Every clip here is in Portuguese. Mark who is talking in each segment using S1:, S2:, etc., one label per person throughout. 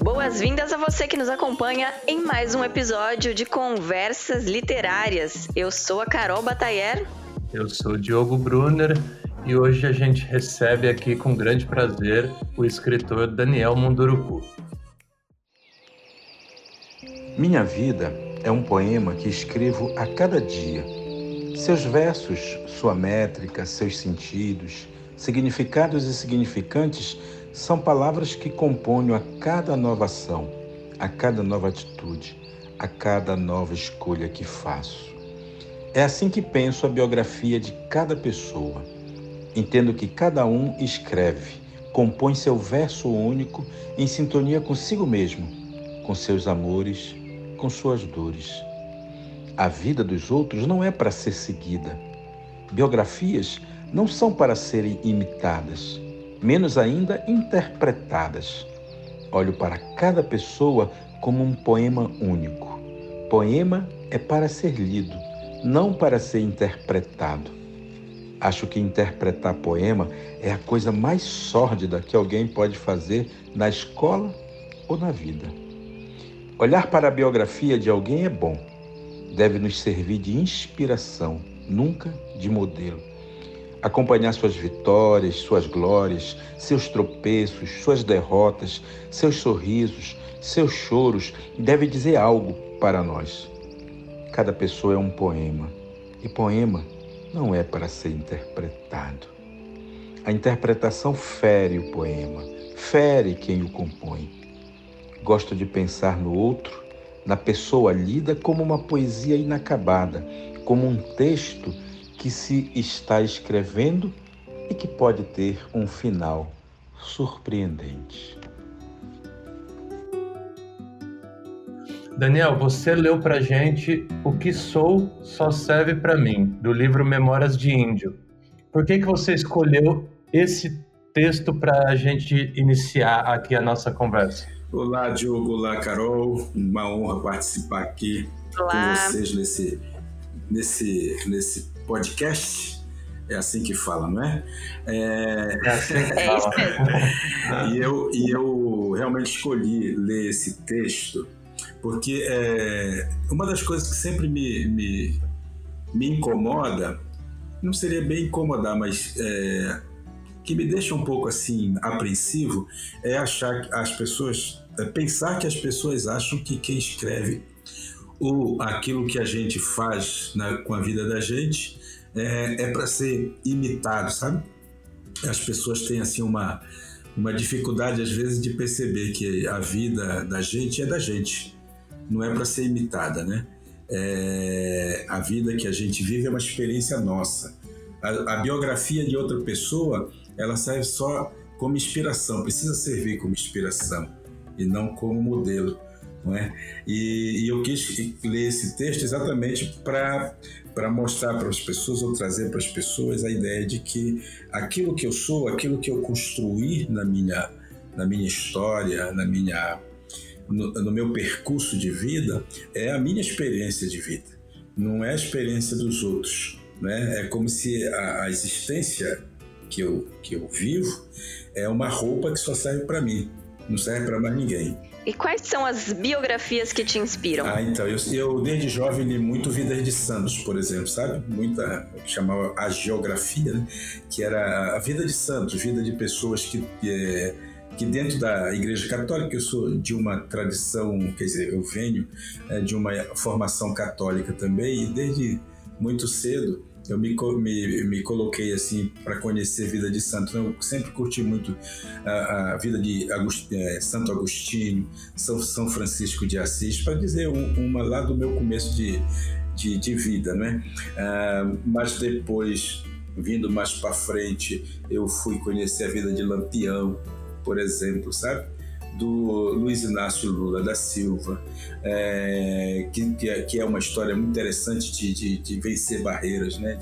S1: Boas-vindas a você que nos acompanha em mais um episódio de Conversas Literárias. Eu sou a Carol Batayer.
S2: Eu sou o Diogo Brunner e hoje a gente recebe aqui com grande prazer o escritor Daniel Munduruku.
S3: Minha vida é um poema que escrevo a cada dia. Seus versos, sua métrica, seus sentidos, significados e significantes são palavras que componho a cada nova ação, a cada nova atitude, a cada nova escolha que faço. É assim que penso a biografia de cada pessoa. Entendo que cada um escreve, compõe seu verso único em sintonia consigo mesmo, com seus amores, com suas dores. A vida dos outros não é para ser seguida. Biografias não são para serem imitadas menos ainda interpretadas. Olho para cada pessoa como um poema único. Poema é para ser lido, não para ser interpretado. Acho que interpretar poema é a coisa mais sórdida que alguém pode fazer na escola ou na vida. Olhar para a biografia de alguém é bom, deve nos servir de inspiração, nunca de modelo acompanhar suas vitórias, suas glórias, seus tropeços, suas derrotas, seus sorrisos, seus choros, deve dizer algo para nós. Cada pessoa é um poema, e poema não é para ser interpretado. A interpretação fere o poema, fere quem o compõe. Gosto de pensar no outro, na pessoa lida como uma poesia inacabada, como um texto que se está escrevendo e que pode ter um final surpreendente.
S2: Daniel, você leu para gente O que Sou Só Serve para Mim, do livro Memórias de Índio. Por que, que você escolheu esse texto para a gente iniciar aqui a nossa conversa?
S4: Olá, Diogo. Olá, Carol. Uma honra participar aqui Olá. com vocês nesse, nesse, nesse podcast. É assim que fala, não é?
S2: É, é assim que é
S4: e, eu, e eu realmente escolhi ler esse texto porque é, uma das coisas que sempre me, me, me incomoda, não seria bem incomodar, mas é, que me deixa um pouco assim apreensivo, é achar que as pessoas, é pensar que as pessoas acham que quem escreve ou aquilo que a gente faz na, com a vida da gente é, é para ser imitado, sabe? As pessoas têm assim uma, uma dificuldade às vezes de perceber que a vida da gente é da gente, não é para ser imitada, né? É, a vida que a gente vive é uma experiência nossa. A, a, biografia de outra pessoa, ela serve só como inspiração, precisa servir como inspiração e não como modelo. Não é? e, e eu quis ler esse texto exatamente para mostrar para as pessoas ou trazer para as pessoas a ideia de que aquilo que eu sou, aquilo que eu construí na minha, na minha história, na minha, no, no meu percurso de vida, é a minha experiência de vida, não é a experiência dos outros. Né? É como se a, a existência que eu, que eu vivo é uma roupa que só serve para mim, não serve para mais ninguém.
S1: E quais são as biografias que te inspiram?
S4: Ah, então, eu, eu desde jovem li muito Vidas de Santos, por exemplo, sabe? Muita, que chamava a geografia, né? Que era a vida de santos, vida de pessoas que, é, que dentro da Igreja Católica, eu sou de uma tradição, quer dizer, eu venho é, de uma formação católica também, e desde muito cedo eu me, me, me coloquei assim para conhecer a vida de santo. Eu sempre curti muito a, a vida de Agust, é, Santo Agostinho, São, São Francisco de Assis, para dizer um, uma lá do meu começo de, de, de vida, né? Ah, mas depois, vindo mais para frente, eu fui conhecer a vida de Lampião, por exemplo, sabe? Do Luiz Inácio Lula da Silva, é, que, que, é, que, é, uma história muito interessante de, de, de vencer barreiras, né?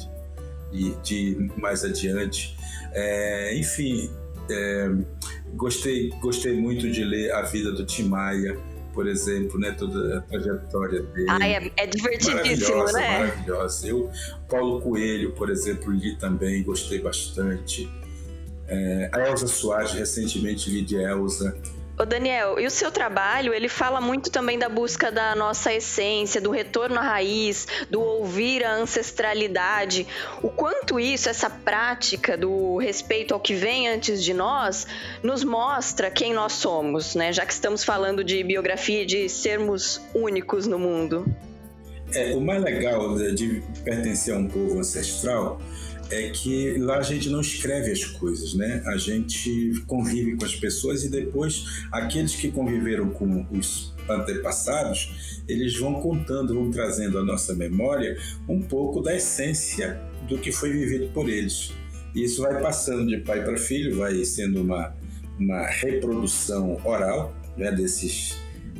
S4: de, de mais adiante. É, enfim, é, gostei, gostei muito de ler a vida do Tim Maia, por exemplo, né? Toda a trajetória dele.
S1: Ah, é, é divertidíssimo,
S4: maravilhosa,
S1: né?
S4: Maravilhosa. Eu, Paulo Coelho, por exemplo, li também, gostei bastante. É, a Elza Soares, recentemente li de Elza.
S1: Ô Daniel, e o seu trabalho, ele fala muito também da busca da nossa essência, do retorno à raiz, do ouvir a ancestralidade. O quanto isso, essa prática do respeito ao que vem antes de nós, nos mostra quem nós somos, né? Já que estamos falando de biografia, de sermos únicos no mundo.
S4: É, o mais legal de pertencer a um povo ancestral é que lá a gente não escreve as coisas, né? A gente convive com as pessoas e depois aqueles que conviveram com os antepassados, eles vão contando, vão trazendo à nossa memória um pouco da essência do que foi vivido por eles. E isso vai passando de pai para filho, vai sendo uma, uma reprodução oral né, desses,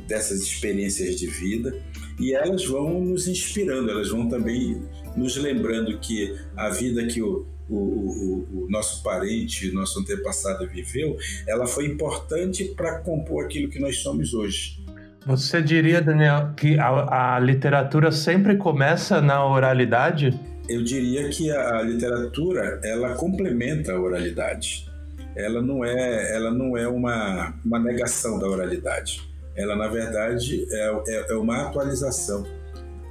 S4: dessas experiências de vida e elas vão nos inspirando, elas vão também nos lembrando que a vida que o, o, o, o nosso parente, nosso antepassado viveu, ela foi importante para compor aquilo que nós somos hoje.
S2: Você diria, Daniel, que a, a literatura sempre começa na oralidade?
S4: Eu diria que a, a literatura ela complementa a oralidade. Ela não é, ela não é uma, uma negação da oralidade. Ela, na verdade, é, é, é uma atualização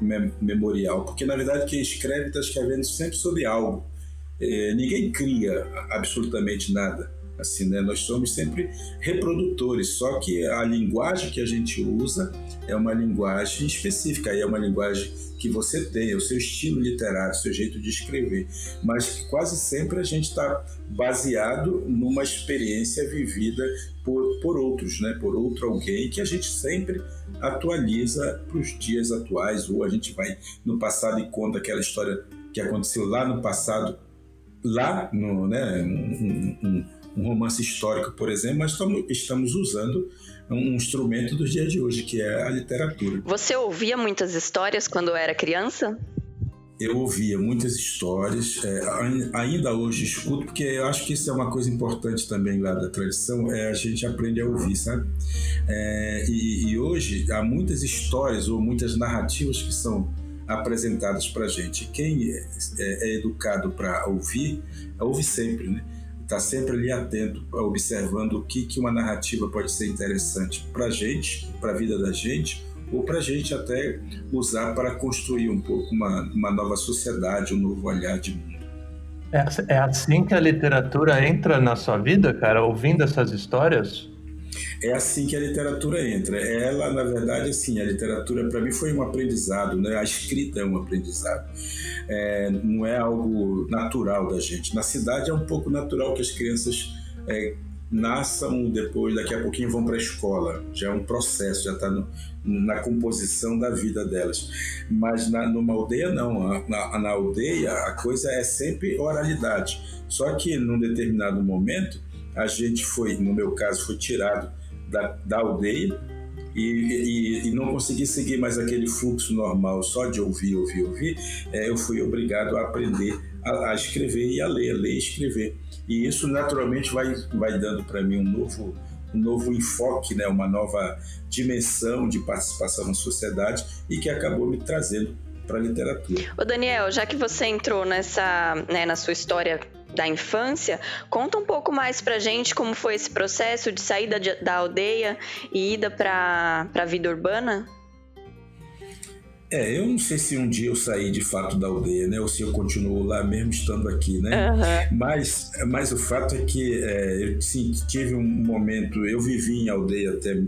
S4: memorial, porque na verdade quem escreve está escrevendo sempre sobre algo. É, ninguém cria absolutamente nada. Assim, né? Nós somos sempre reprodutores, só que a linguagem que a gente usa é uma linguagem específica, é uma linguagem que você tem, é o seu estilo literário, seu jeito de escrever, mas quase sempre a gente está baseado numa experiência vivida por, por outros, né? por outro alguém que a gente sempre atualiza para os dias atuais, ou a gente vai no passado e conta aquela história que aconteceu lá no passado, lá no, né, um, um, um romance histórico, por exemplo, mas estamos, estamos usando um instrumento dos dias de hoje, que é a literatura.
S1: Você ouvia muitas histórias quando era criança?
S4: Eu ouvia muitas histórias, é, ainda hoje escuto, porque eu acho que isso é uma coisa importante também lá da tradição, é a gente aprende a ouvir, sabe? É, e, e hoje há muitas histórias ou muitas narrativas que são apresentadas para gente. Quem é, é, é educado para ouvir, ouve sempre, né? Está sempre ali atento, observando o que, que uma narrativa pode ser interessante para a gente, para a vida da gente, ou para a gente até usar para construir um pouco uma, uma nova sociedade, um novo olhar de mundo.
S2: É, é assim que a literatura entra na sua vida, cara, ouvindo essas histórias?
S4: É assim que a literatura entra. Ela, na verdade, assim, a literatura para mim foi um aprendizado, né? A escrita é um aprendizado. É, não é algo natural da gente. Na cidade é um pouco natural que as crianças é, nasçam depois, daqui a pouquinho vão para a escola. Já é um processo, já está na composição da vida delas. Mas na, numa aldeia, não. Na, na aldeia, a coisa é sempre oralidade. Só que num determinado momento, a gente foi, no meu caso, foi tirado da, da aldeia e, e, e, não consegui seguir mais aquele fluxo normal só de ouvir, ouvir, ouvir, é, eu fui obrigado a aprender a, a, escrever e a ler, ler e escrever. E isso naturalmente vai, vai dando para mim um novo, um novo enfoque, né, uma nova dimensão de participação na sociedade e que acabou me trazendo para a literatura.
S1: Ô Daniel, já que você entrou nessa, né, na sua história da infância, conta um pouco mais pra gente como foi esse processo de saída de, da aldeia e ida para a vida urbana.
S4: É, eu não sei se um dia eu saí de fato da aldeia, né? Ou se eu continuo lá mesmo estando aqui, né? Uhum. Mas, mas o fato é que é, eu sim, tive um momento, eu vivi em aldeia até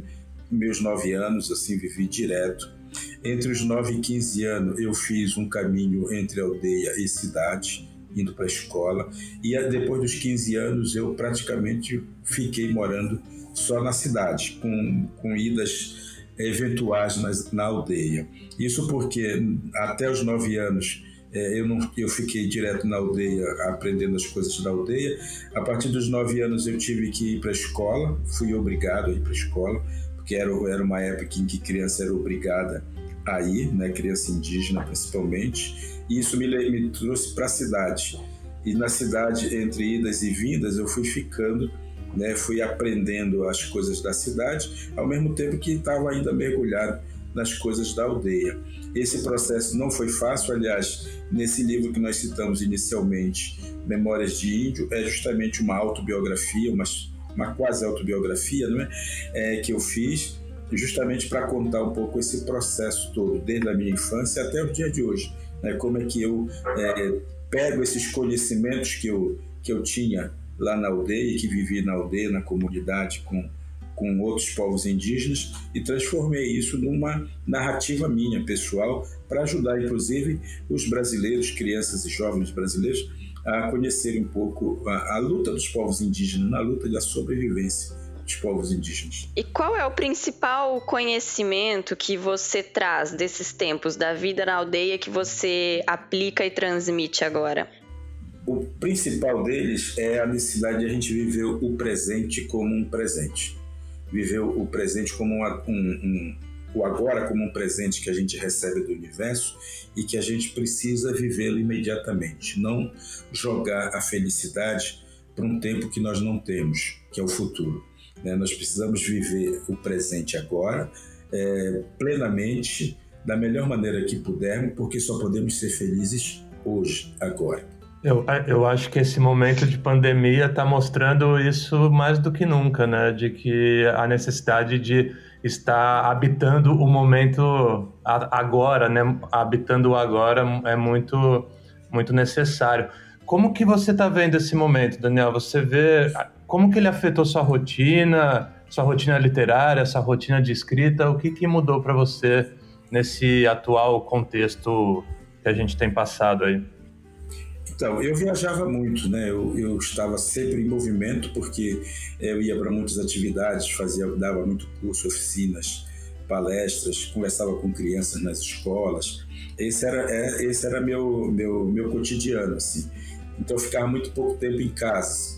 S4: meus nove anos, assim, vivi direto. Entre os nove e quinze anos eu fiz um caminho entre aldeia e cidade indo para a escola. E depois dos 15 anos eu praticamente fiquei morando só na cidade, com, com idas eventuais na, na aldeia. Isso porque até os 9 anos é, eu, não, eu fiquei direto na aldeia, aprendendo as coisas da aldeia. A partir dos 9 anos eu tive que ir para a escola, fui obrigado a ir para a escola, porque era, era uma época em que criança era obrigada a ir, né, criança indígena principalmente. E isso me, me trouxe para a cidade. E na cidade, entre idas e vindas, eu fui ficando né, fui aprendendo as coisas da cidade, ao mesmo tempo que estava ainda mergulhado nas coisas da aldeia. Esse processo não foi fácil, aliás, nesse livro que nós citamos inicialmente, Memórias de Índio, é justamente uma autobiografia, uma, uma quase autobiografia, não é? é que eu fiz justamente para contar um pouco esse processo todo, desde a minha infância até o dia de hoje. Né? Como é que eu é, pego esses conhecimentos que eu, que eu tinha lá na aldeia, que vivi na aldeia, na comunidade com, com outros povos indígenas e transformei isso numa narrativa minha, pessoal, para ajudar, inclusive, os brasileiros, crianças e jovens brasileiros, a conhecerem um pouco a, a luta dos povos indígenas, na luta da sobrevivência dos povos indígenas.
S1: E qual é o principal conhecimento que você traz desses tempos da vida na aldeia que você aplica e transmite agora?
S4: O principal deles é a necessidade de a gente viver o presente como um presente. Viver o presente como um, um, o agora como um presente que a gente recebe do universo e que a gente precisa vivê-lo imediatamente. Não jogar a felicidade para um tempo que nós não temos, que é o futuro. Né? Nós precisamos viver o presente agora, é, plenamente, da melhor maneira que pudermos, porque só podemos ser felizes hoje, agora.
S2: Eu, eu acho que esse momento de pandemia está mostrando isso mais do que nunca, né? De que a necessidade de estar habitando o momento agora, né? Habitando o agora é muito, muito necessário. Como que você está vendo esse momento, Daniel? Você vê como que ele afetou sua rotina, sua rotina literária, sua rotina de escrita? O que, que mudou para você nesse atual contexto que a gente tem passado aí?
S4: Então, eu viajava muito, né? Eu, eu estava sempre em movimento porque eu ia para muitas atividades, fazia, dava muito curso, oficinas, palestras, conversava com crianças nas escolas. Esse era, é, esse era meu, meu, meu cotidiano, assim. Então, eu ficava muito pouco tempo em casa,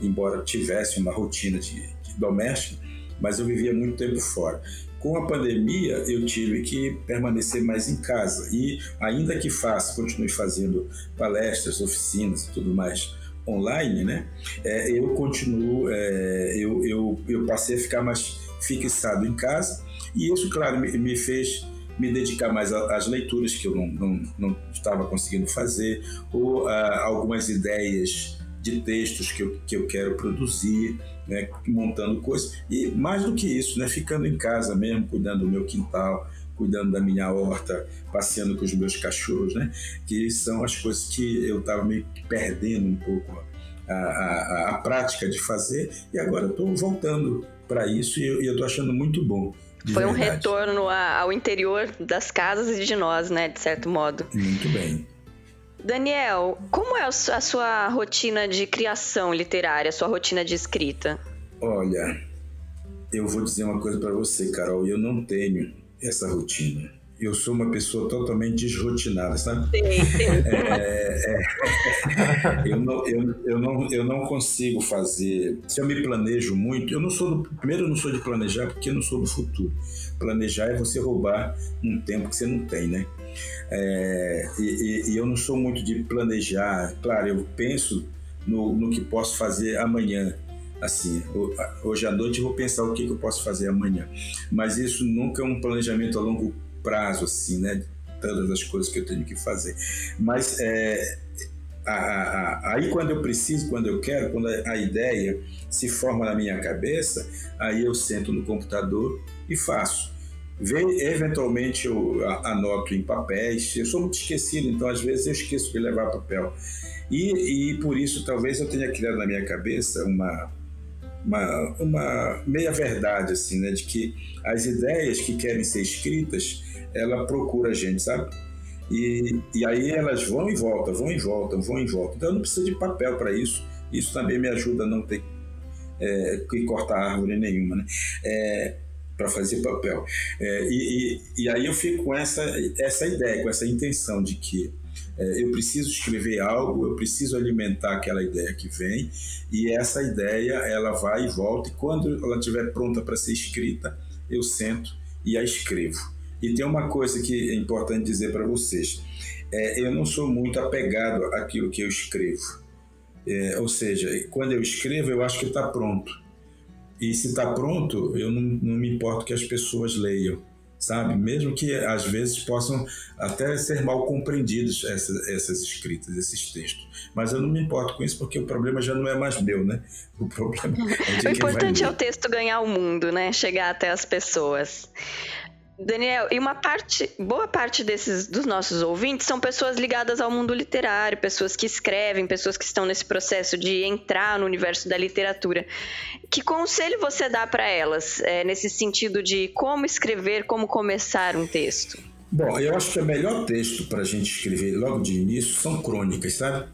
S4: embora tivesse uma rotina de, de doméstica, mas eu vivia muito tempo fora. Com a pandemia, eu tive que permanecer mais em casa e, ainda que faça, continue fazendo palestras, oficinas e tudo mais online, né? É, eu continuo, é, eu, eu, eu passei a ficar mais fixado em casa e isso, claro, me, me fez me dedicar mais às leituras que eu não, não, não estava conseguindo fazer ou a algumas ideias de textos que eu, que eu quero produzir né, montando coisas. E mais do que isso, né, ficando em casa mesmo, cuidando do meu quintal, cuidando da minha horta, passeando com os meus cachorros, né, que são as coisas que eu estava meio perdendo um pouco a, a, a, prática de fazer e agora estou voltando para isso e eu estou achando muito bom.
S1: Foi
S4: um
S1: retorno ao interior das casas e de nós, né, de certo modo.
S4: Muito bem.
S1: Daniel, como é a sua rotina de criação literária, a sua rotina de escrita?
S4: Olha, eu vou dizer uma coisa para você, Carol, eu não tenho essa rotina. Eu sou uma pessoa totalmente desrotinada, sabe?
S1: Sim, sim.
S4: É, é, eu, não, eu, eu, não, eu não consigo fazer. Se eu me planejo muito, eu não sou do. Primeiro, eu não sou de planejar porque eu não sou do futuro. Planejar é você roubar um tempo que você não tem, né? É, e, e, eu não sou muito de planejar. Claro, eu penso no, no que posso fazer amanhã. Assim, hoje à noite eu vou pensar o que, que eu posso fazer amanhã. Mas isso nunca é um planejamento a longo prazo, assim, né? Todas as coisas que eu tenho que fazer. Mas é, a, a, aí quando eu preciso, quando eu quero, quando a, a ideia se forma na minha cabeça, aí eu sento no computador e faço. Eventualmente eu anoto em papéis. Eu sou muito esquecido, então às vezes eu esqueço de levar papel. E, e por isso talvez eu tenha criado na minha cabeça uma, uma, uma meia verdade, assim, né? De que as ideias que querem ser escritas, ela procura a gente, sabe? E, e aí elas vão e voltam, vão e voltam, vão e voltam. Então eu não preciso de papel para isso. Isso também me ajuda a não ter é, que cortar árvore nenhuma, né? É, para fazer papel. É, e, e, e, aí eu fico com essa, essa ideia, com essa intenção de que é, eu preciso escrever algo, eu preciso alimentar aquela ideia que vem, e essa ideia ela vai e volta, e quando ela estiver pronta para ser escrita, eu sento e a escrevo. E tem uma coisa que é importante dizer para vocês: é, eu não sou muito apegado àquilo que eu escrevo. É, ou seja, quando eu escrevo, eu acho que está pronto. E se está pronto, eu não, não me importo que as pessoas leiam sabe? Mesmo que às vezes possam até ser mal compreendidos essas, essas escritas, esses textos. Mas eu não me importo com isso porque o problema já não é mais meu, né?
S1: O problema é de O importante é o texto ganhar o mundo, né? Chegar até as pessoas. Daniel, e uma parte, boa parte desses dos nossos ouvintes são pessoas ligadas ao mundo literário, pessoas que escrevem, pessoas que estão nesse processo de entrar no universo da literatura. Que conselho você dá para elas é, nesse sentido de como escrever, como começar um texto?
S4: Bom, eu acho que o melhor texto para a gente escrever logo de início são crônicas, sabe?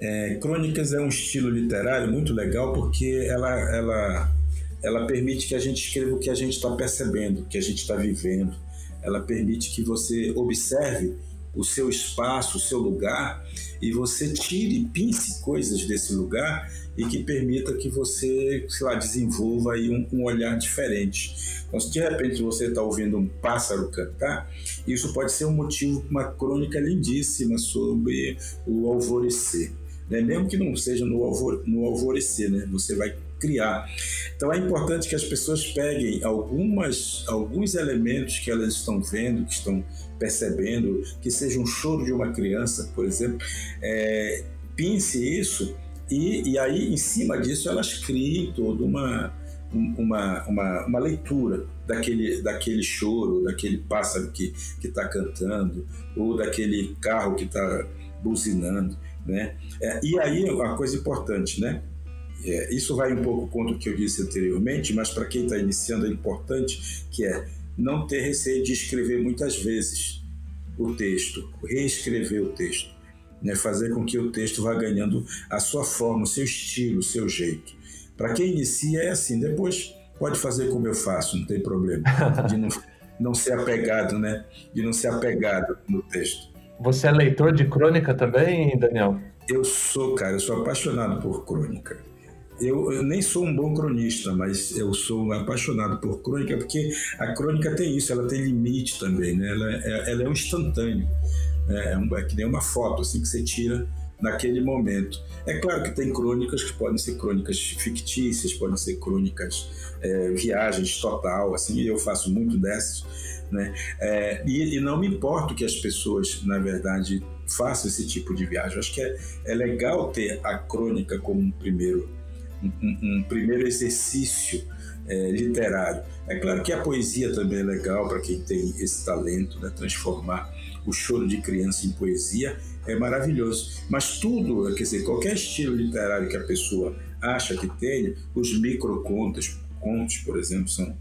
S4: É, crônicas é um estilo literário muito legal porque ela, ela ela permite que a gente escreva o que a gente está percebendo, o que a gente está vivendo. Ela permite que você observe o seu espaço, o seu lugar e você tire, pince coisas desse lugar e que permita que você, sei lá, desenvolva aí um, um olhar diferente. Então, se de repente você está ouvindo um pássaro cantar, isso pode ser um motivo para uma crônica lindíssima sobre o alvorecer. Né? Mesmo que não seja no, alvor, no alvorecer, né? você vai criar. Então é importante que as pessoas peguem algumas, alguns elementos que elas estão vendo, que estão percebendo, que seja um choro de uma criança, por exemplo, é, isso e, e aí em cima disso elas criem toda uma, uma, uma, uma leitura daquele, daquele choro, daquele pássaro que está cantando, ou daquele carro que está buzinando. Né? É, e aí a coisa importante, né? É, isso vai um pouco contra o que eu disse anteriormente, mas para quem está iniciando é importante que é não ter receio de escrever muitas vezes o texto, reescrever o texto, né? fazer com que o texto vá ganhando a sua forma, o seu estilo, o seu jeito. Para quem inicia é assim, depois pode fazer como eu faço, não tem problema, de não, não ser apegado, né? De não ser apegado no texto.
S2: Você é leitor de crônica também, Daniel?
S4: Eu sou, cara, eu sou apaixonado por crônica. Eu, eu, nem sou um bom cronista, mas eu sou apaixonado por crônica, porque a crônica tem isso, ela tem limite também, né? ela, é, ela é um instantâneo, é, é, um, é que nem uma foto assim que você tira naquele momento. É claro que tem crônicas que podem ser crônicas fictícias, podem ser crônicas é, viagens total, assim, eu faço muito dessas, né? É, e, e, não me importo que as pessoas, na verdade, façam esse tipo de viagem. Eu acho que é, é legal ter a crônica como um primeiro um, um primeiro exercício é, literário. É claro que a poesia também é legal para quem tem esse talento, né? transformar o choro de criança em poesia é maravilhoso. Mas tudo, quer dizer, qualquer estilo literário que a pessoa acha que tenha, os microcontos, contos, por exemplo, são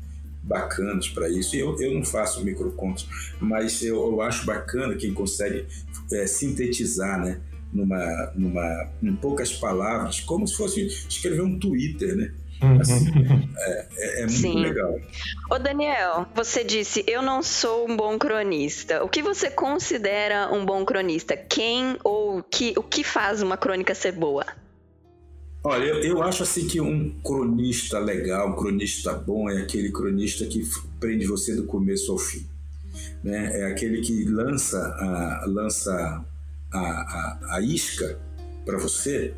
S4: bacanas para isso. Eu, eu não faço microcontos, mas eu, eu acho bacana quem consegue é, sintetizar, né? numa, numa, em poucas palavras, como se fosse escrever um Twitter, né? Uhum. Assim, é, é, é, muito Sim. legal.
S1: Ô Daniel, você disse, eu não sou um bom cronista. O que você considera um bom cronista? Quem ou que, o que faz uma crônica ser boa?
S4: Olha, eu, eu acho assim que um cronista legal, um cronista bom, é aquele cronista que prende você do começo ao fim. Né? É aquele que lança, a, lança a, a, a isca para você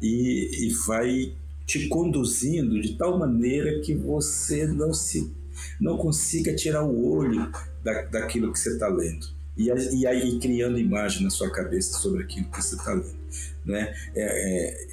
S4: e, e vai te conduzindo de tal maneira que você não se não consiga tirar o olho da, daquilo que você está lendo e, e aí criando imagem na sua cabeça sobre aquilo que você está lendo né é,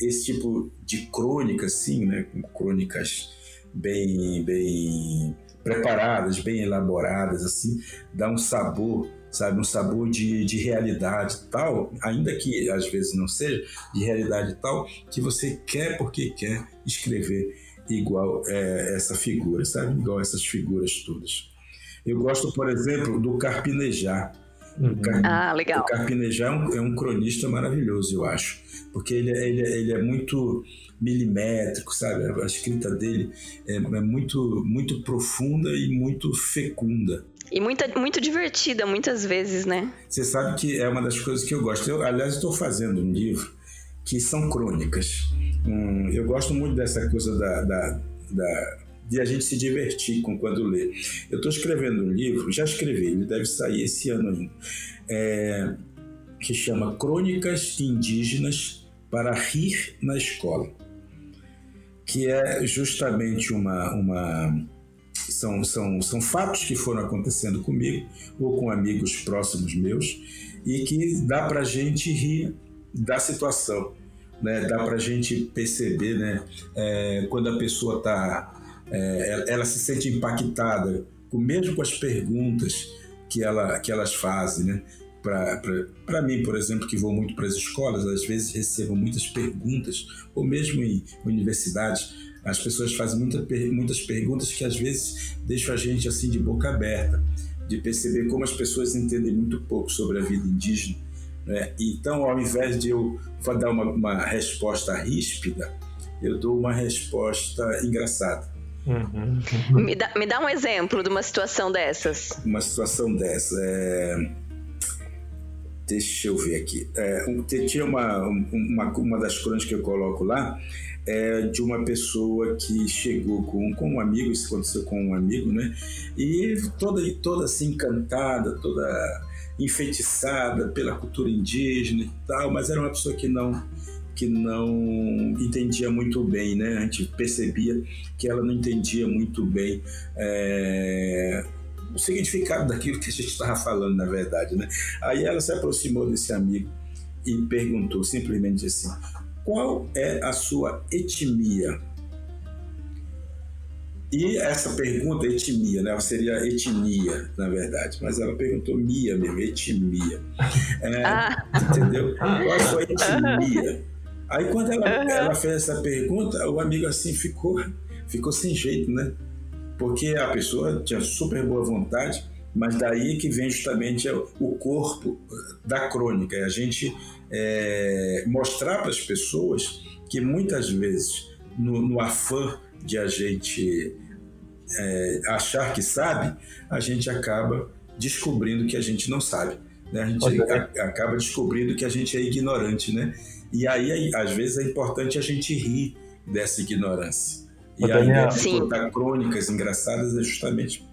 S4: é, esse tipo de crônica assim né crônicas bem bem preparadas bem elaboradas assim dá um sabor sabe? Um sabor de, de realidade tal, ainda que às vezes não seja, de realidade tal, que você quer porque quer escrever igual é, essa figura, sabe? Igual essas figuras todas. Eu gosto, por exemplo, do Carpinejar.
S1: Uhum. ah, legal.
S4: O Carpinejar é um, é um, cronista maravilhoso, eu acho, porque ele, é, ele, é, ele é muito milimétrico, sabe? A escrita dele é, é muito, muito profunda e muito fecunda.
S1: E muita, muito divertida, muitas vezes, né?
S4: Você sabe que é uma das coisas que eu gosto. Eu, aliás, estou fazendo um livro que são crônicas. Hum, eu gosto muito dessa coisa da, da, da, de a gente se divertir com quando lê. Eu estou escrevendo um livro, já escrevi, ele deve sair esse ano ainda, é, que chama Crônicas Indígenas para rir na escola, que é justamente uma, uma são, são, são fatos que foram acontecendo comigo ou com amigos próximos meus e que dá para a gente rir da situação, né? dá para a gente perceber né? É, quando a pessoa está, é, ela se sente impactada, mesmo com as perguntas que, ela, que elas fazem, né? Para mim, por exemplo, que vou muito para as escolas, às vezes recebo muitas perguntas, ou mesmo em universidades, as pessoas fazem muita, muitas perguntas que às vezes deixam a gente assim de boca aberta, de perceber como as pessoas entendem muito pouco sobre a vida indígena. Né? Então, ao invés de eu dar uma, uma resposta ríspida, eu dou uma resposta engraçada.
S1: Uhum. Me, dá, me dá um exemplo de uma situação dessas.
S4: Uma situação dessa. É... Deixa eu ver aqui. É, tinha uma, uma, uma das crônicas que eu coloco lá, é de uma pessoa que chegou com, com um amigo, isso aconteceu com um amigo, né? E toda, toda assim encantada, toda enfeitiçada pela cultura indígena e tal, mas era uma pessoa que não que não entendia muito bem, né? A gente percebia que ela não entendia muito bem é, o significado daquilo que a gente estava falando, na verdade, né? Aí ela se aproximou desse amigo e perguntou simplesmente assim: qual é a sua etnia? E essa pergunta, etnia, né? Seria etnia, na verdade, mas ela perguntou mia mesmo, etnia. É, ah. Entendeu? Qual é a sua etnia? Aí quando ela, ela fez essa pergunta, o amigo assim ficou, ficou sem jeito, né? Porque a pessoa tinha super boa vontade, mas daí que vem justamente o corpo da crônica, é a gente é, mostrar para as pessoas que muitas vezes, no, no afã de a gente é, achar que sabe, a gente acaba descobrindo que a gente não sabe. Né? A gente a, acaba descobrindo que a gente é ignorante, né? E aí, às vezes, é importante a gente rir dessa ignorância. E a ideia de contar crônicas engraçadas é justamente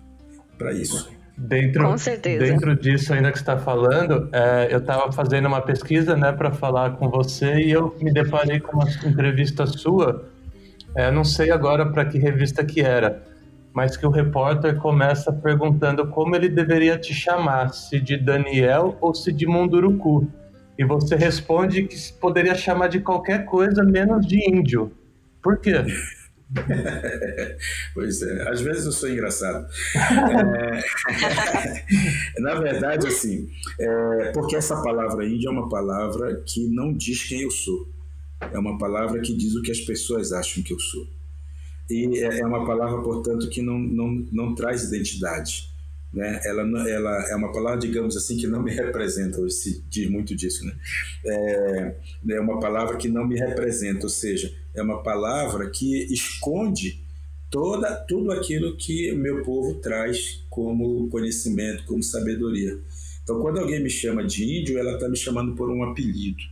S4: para isso.
S2: Dentro, Com certeza. Dentro disso, ainda que está falando, é, eu estava fazendo uma pesquisa, né, para falar com você e eu me deparei com uma entrevista sua. É, não sei agora para que revista que era, mas que o repórter começa perguntando como ele deveria te chamar, se de Daniel ou se de Munduruku. E você responde que poderia chamar de qualquer coisa menos de índio. Por quê?
S4: pois é, às vezes eu sou engraçado. É, na verdade, assim, é, porque essa palavra índio é uma palavra que não diz quem eu sou. É uma palavra que diz o que as pessoas acham que eu sou. E é, é uma palavra, portanto, que não, não, não traz identidade. Né? Ela, ela é uma palavra, digamos assim, que não me representa, hoje se diz muito disso. Né? É, é uma palavra que não me representa, ou seja, é uma palavra que esconde toda, tudo aquilo que o meu povo traz como conhecimento, como sabedoria. Então, quando alguém me chama de índio, ela está me chamando por um apelido.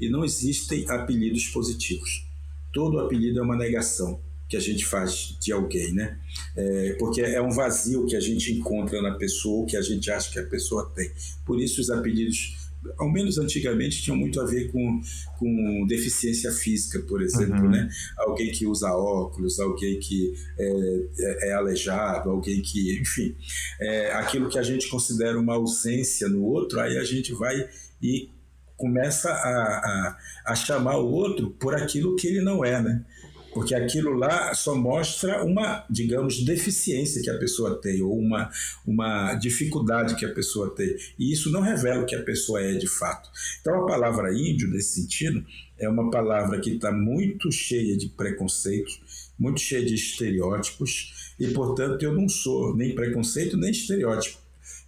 S4: E não existem apelidos positivos. Todo apelido é uma negação que a gente faz de alguém, né? É, porque é um vazio que a gente encontra na pessoa, que a gente acha que a pessoa tem. Por isso os apelidos, ao menos antigamente, tinham muito a ver com, com deficiência física, por exemplo, uhum. né? Alguém que usa óculos, alguém que é, é, é aleijado, alguém que, enfim, é, aquilo que a gente considera uma ausência no outro, aí a gente vai e começa a, a, a chamar o outro por aquilo que ele não é, né? Porque aquilo lá só mostra uma, digamos, deficiência que a pessoa tem ou uma, uma dificuldade que a pessoa tem. E isso não revela o que a pessoa é de fato. Então, a palavra índio, nesse sentido, é uma palavra que está muito cheia de preconceitos, muito cheia de estereótipos, e, portanto, eu não sou nem preconceito nem estereótipo.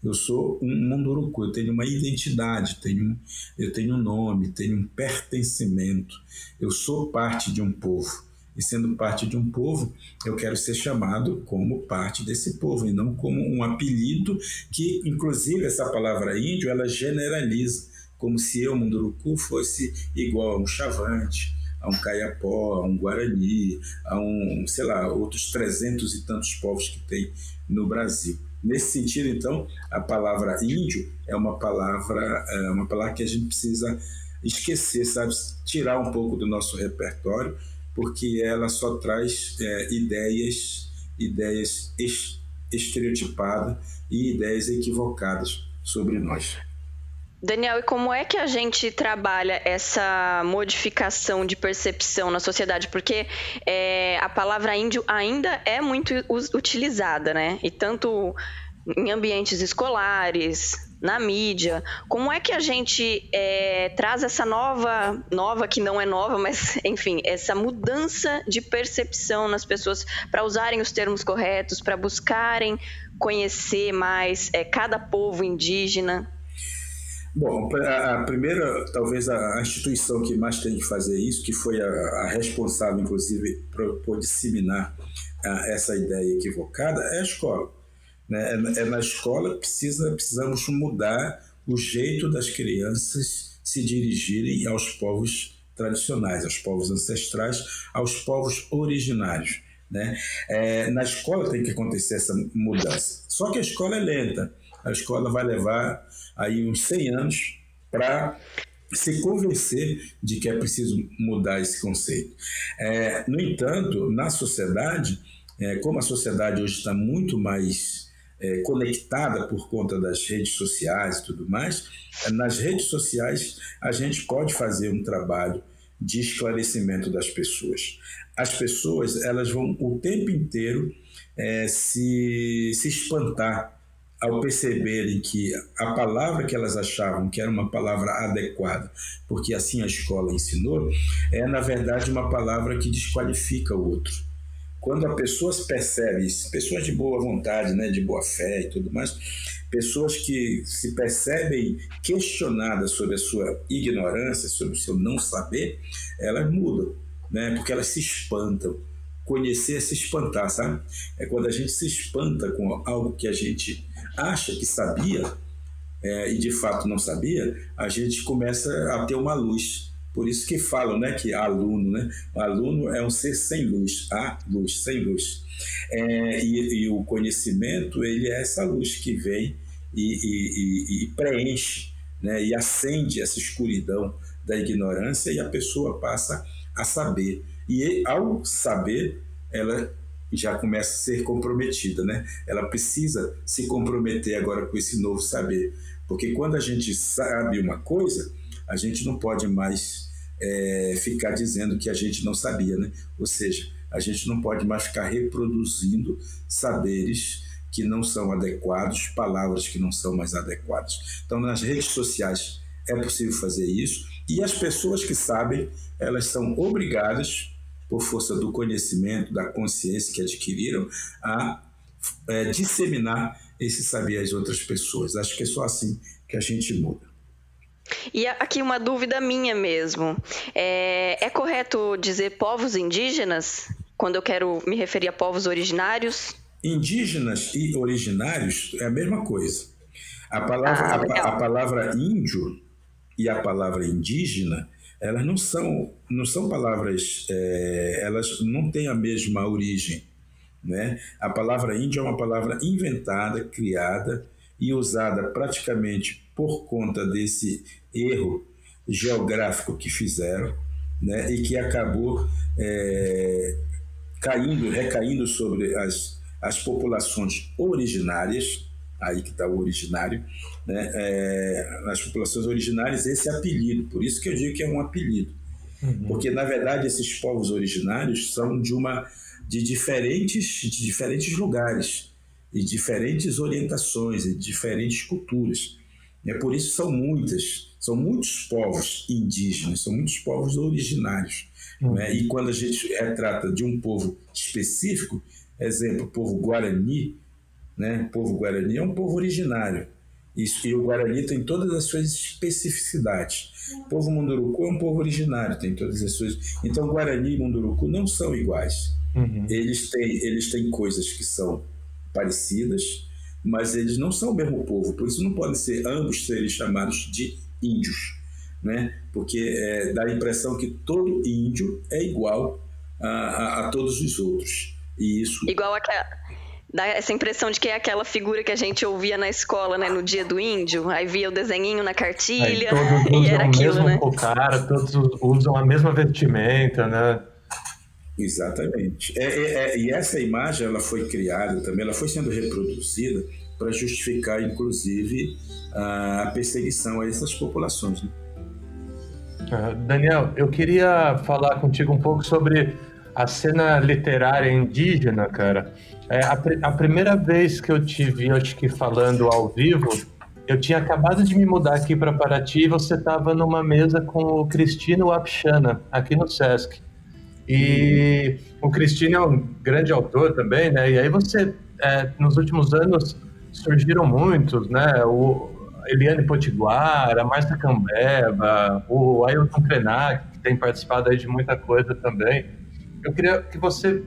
S4: Eu sou um munduruku, eu tenho uma identidade, tenho, eu tenho um nome, tenho um pertencimento, eu sou parte de um povo e sendo parte de um povo, eu quero ser chamado como parte desse povo e não como um apelido que, inclusive, essa palavra índio, ela generaliza, como se eu, Munduruku, fosse igual a um chavante, a um caiapó, a um guarani, a um, sei lá, outros trezentos e tantos povos que tem no Brasil. Nesse sentido, então, a palavra índio é uma palavra, é uma palavra que a gente precisa esquecer, sabe? Tirar um pouco do nosso repertório, porque ela só traz é, ideias, ideias estereotipadas e ideias equivocadas sobre nós.
S1: Daniel, e como é que a gente trabalha essa modificação de percepção na sociedade? Porque é, a palavra índio ainda é muito utilizada, né? E tanto em ambientes escolares, na mídia. Como é que a gente é, traz essa nova, nova que não é nova, mas enfim, essa mudança de percepção nas pessoas para usarem os termos corretos, para buscarem conhecer mais é, cada povo indígena?
S4: Bom, a, primeira, talvez a instituição que mais tem que fazer isso, que foi a, a responsável, inclusive, por, por disseminar a, essa ideia equivocada, é a escola. Né? É, é na escola que precisa, precisamos mudar o jeito das crianças se dirigirem aos povos tradicionais, aos povos ancestrais, aos povos originários. Né? É, na escola tem que acontecer essa mudança. Só que a escola é lenta. A escola vai levar aí uns 100 anos para se convencer de que é preciso mudar esse conceito. É, no entanto, na sociedade, é, como a sociedade hoje está muito mais é, conectada por conta das redes sociais e tudo mais, nas redes sociais a gente pode fazer um trabalho de esclarecimento das pessoas. As pessoas elas vão o tempo inteiro é, se, se espantar ao perceberem que a palavra que elas achavam que era uma palavra adequada, porque assim a escola ensinou, é na verdade uma palavra que desqualifica o outro. Quando a pessoa percebe, pessoas de boa vontade, né, de boa fé e tudo mais, pessoas que se percebem questionadas sobre a sua ignorância, sobre o seu não saber, elas mudam, né, porque elas se espantam conhecer é se espantar, sabe? É quando a gente se espanta com algo que a gente acha que sabia é, e de fato não sabia, a gente começa a ter uma luz. Por isso que falam, né, que aluno, né? O aluno é um ser sem luz, a luz, sem luz. É, e, e, o conhecimento, ele é essa luz que vem e, e, e preenche, né, e acende essa escuridão da ignorância e a pessoa passa a saber. E ao saber, ela já começa a ser comprometida, né? Ela precisa se comprometer agora com esse novo saber, porque quando a gente sabe uma coisa, a gente não pode mais é, ficar dizendo que a gente não sabia, né? Ou seja, a gente não pode mais ficar reproduzindo saberes que não são adequados, palavras que não são mais adequadas. Então, nas redes sociais é possível fazer isso e as pessoas que sabem, elas são obrigadas por força do conhecimento, da consciência que adquiriram, a é, disseminar esse saber às outras pessoas. Acho que é só assim que a gente muda.
S1: E aqui uma dúvida minha mesmo. É, é correto dizer povos indígenas quando eu quero me referir a povos originários?
S4: Indígenas e originários é a mesma coisa. A palavra, ah, a, a palavra índio e a palavra indígena elas não são, não são palavras, é, elas não têm a mesma origem. Né? A palavra índio é uma palavra inventada, criada e usada praticamente por conta desse erro geográfico que fizeram né? e que acabou é, caindo, recaindo sobre as, as populações originárias, aí que está o originário, né, é, nas populações originárias esse apelido. Por isso que eu digo que é um apelido. Uhum. Porque, na verdade, esses povos originários são de uma de diferentes, de diferentes lugares, e diferentes orientações, e diferentes culturas. É por isso são muitas, são muitos povos indígenas, são muitos povos originários. Uhum. Né? E quando a gente retrata de um povo específico, exemplo, o povo Guarani, né? o povo Guarani é um povo originário. Isso, e o Guarani tem todas as suas especificidades. O povo Munduruku é um povo originário, tem todas as suas. Então, Guarani e Munduruku não são iguais. Uhum. Eles, têm, eles têm coisas que são parecidas, mas eles não são o mesmo povo. Por isso, não podem ser ambos serem chamados de índios, né? porque é, dá a impressão que todo índio é igual a, a, a todos os outros. E isso.
S1: Igual aquela Dá essa impressão de que é aquela figura que a gente ouvia na escola, né, no dia do índio, aí via o desenhinho na cartilha
S2: aí, todos
S1: e era aquilo,
S2: mesmo
S1: né?
S2: cara, todos usam a mesma vestimenta, né?
S4: Exatamente. É, é, é, e essa imagem ela foi criada também, ela foi sendo reproduzida para justificar, inclusive, a perseguição a essas populações. Né?
S2: Uh, Daniel, eu queria falar contigo um pouco sobre a cena literária indígena, cara. É, a, a, primeira vez que eu te vi, acho que falando ao vivo, eu tinha acabado de me mudar aqui para Paraty e você estava numa mesa com o Cristino Apchana, aqui no Sesc. E o Cristino é um grande autor também, né? E aí você, é, nos últimos anos, surgiram muitos, né? O Eliane Potiguar, a Márcia Cambeba, o Ailton Krenak, que tem participado aí de muita coisa também. Eu queria que você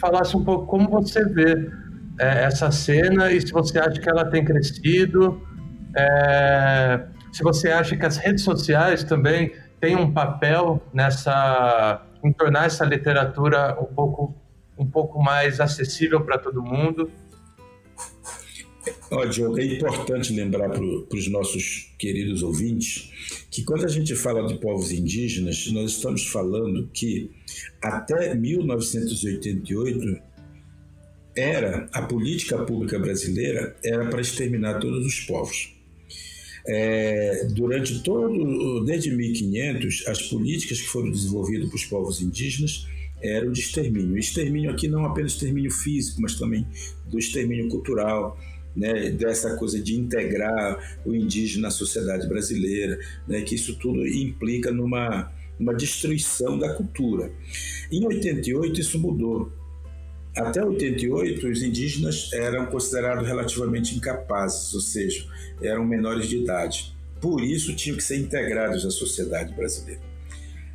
S2: falasse um pouco como você vê é, essa cena e se você acha que ela tem crescido, é, se você acha que as redes sociais também têm um papel nessa em tornar essa literatura um pouco um pouco mais acessível para todo mundo.
S4: Ó, Diogo, é importante lembrar para os nossos queridos ouvintes que quando a gente fala de povos indígenas, nós estamos falando que até 1988 era a política pública brasileira era para exterminar todos os povos. É, durante todo, desde 1500, as políticas que foram desenvolvidas para os povos indígenas eram de extermínio. Extermínio aqui não apenas extermínio físico, mas também do extermínio cultural, né, dessa coisa de integrar o indígena na sociedade brasileira, né, que isso tudo implica numa, numa destruição da cultura. Em 88 isso mudou. Até 88 os indígenas eram considerados relativamente incapazes, ou seja, eram menores de idade. Por isso tinham que ser integrados à sociedade brasileira.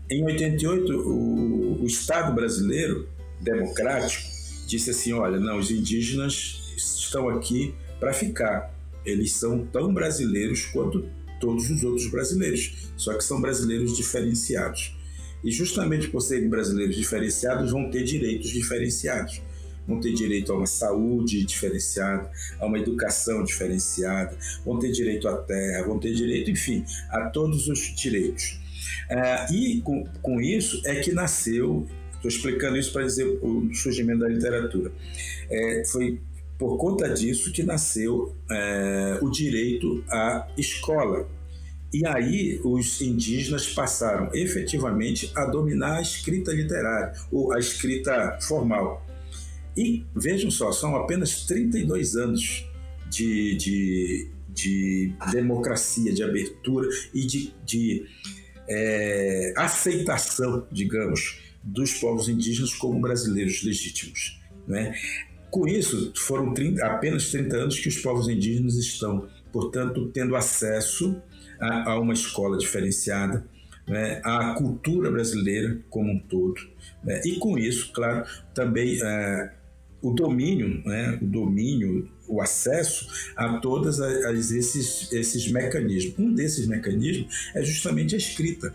S4: Em 88 o, o Estado brasileiro democrático disse assim, olha, não, os indígenas estão aqui para ficar. Eles são tão brasileiros quanto todos os outros brasileiros, só que são brasileiros diferenciados. E justamente por serem brasileiros diferenciados, vão ter direitos diferenciados. Vão ter direito a uma saúde diferenciada, a uma educação diferenciada, vão ter direito à terra, vão ter direito, enfim, a todos os direitos. É, e com, com isso é que nasceu, estou explicando isso para dizer o surgimento da literatura. É, foi por conta disso que nasceu é, o direito à escola. E aí os indígenas passaram efetivamente a dominar a escrita literária, ou a escrita formal. E vejam só, são apenas 32 anos de, de, de democracia, de abertura e de, de é, aceitação, digamos, dos povos indígenas como brasileiros legítimos. Né? Com isso, foram 30, apenas 30 anos que os povos indígenas estão, portanto, tendo acesso a, a uma escola diferenciada, né, cultura brasileira como um todo. Né, e com isso, claro, também é, o domínio, né, o domínio, o acesso a todos esses, esses mecanismos. Um desses mecanismos é justamente a escrita.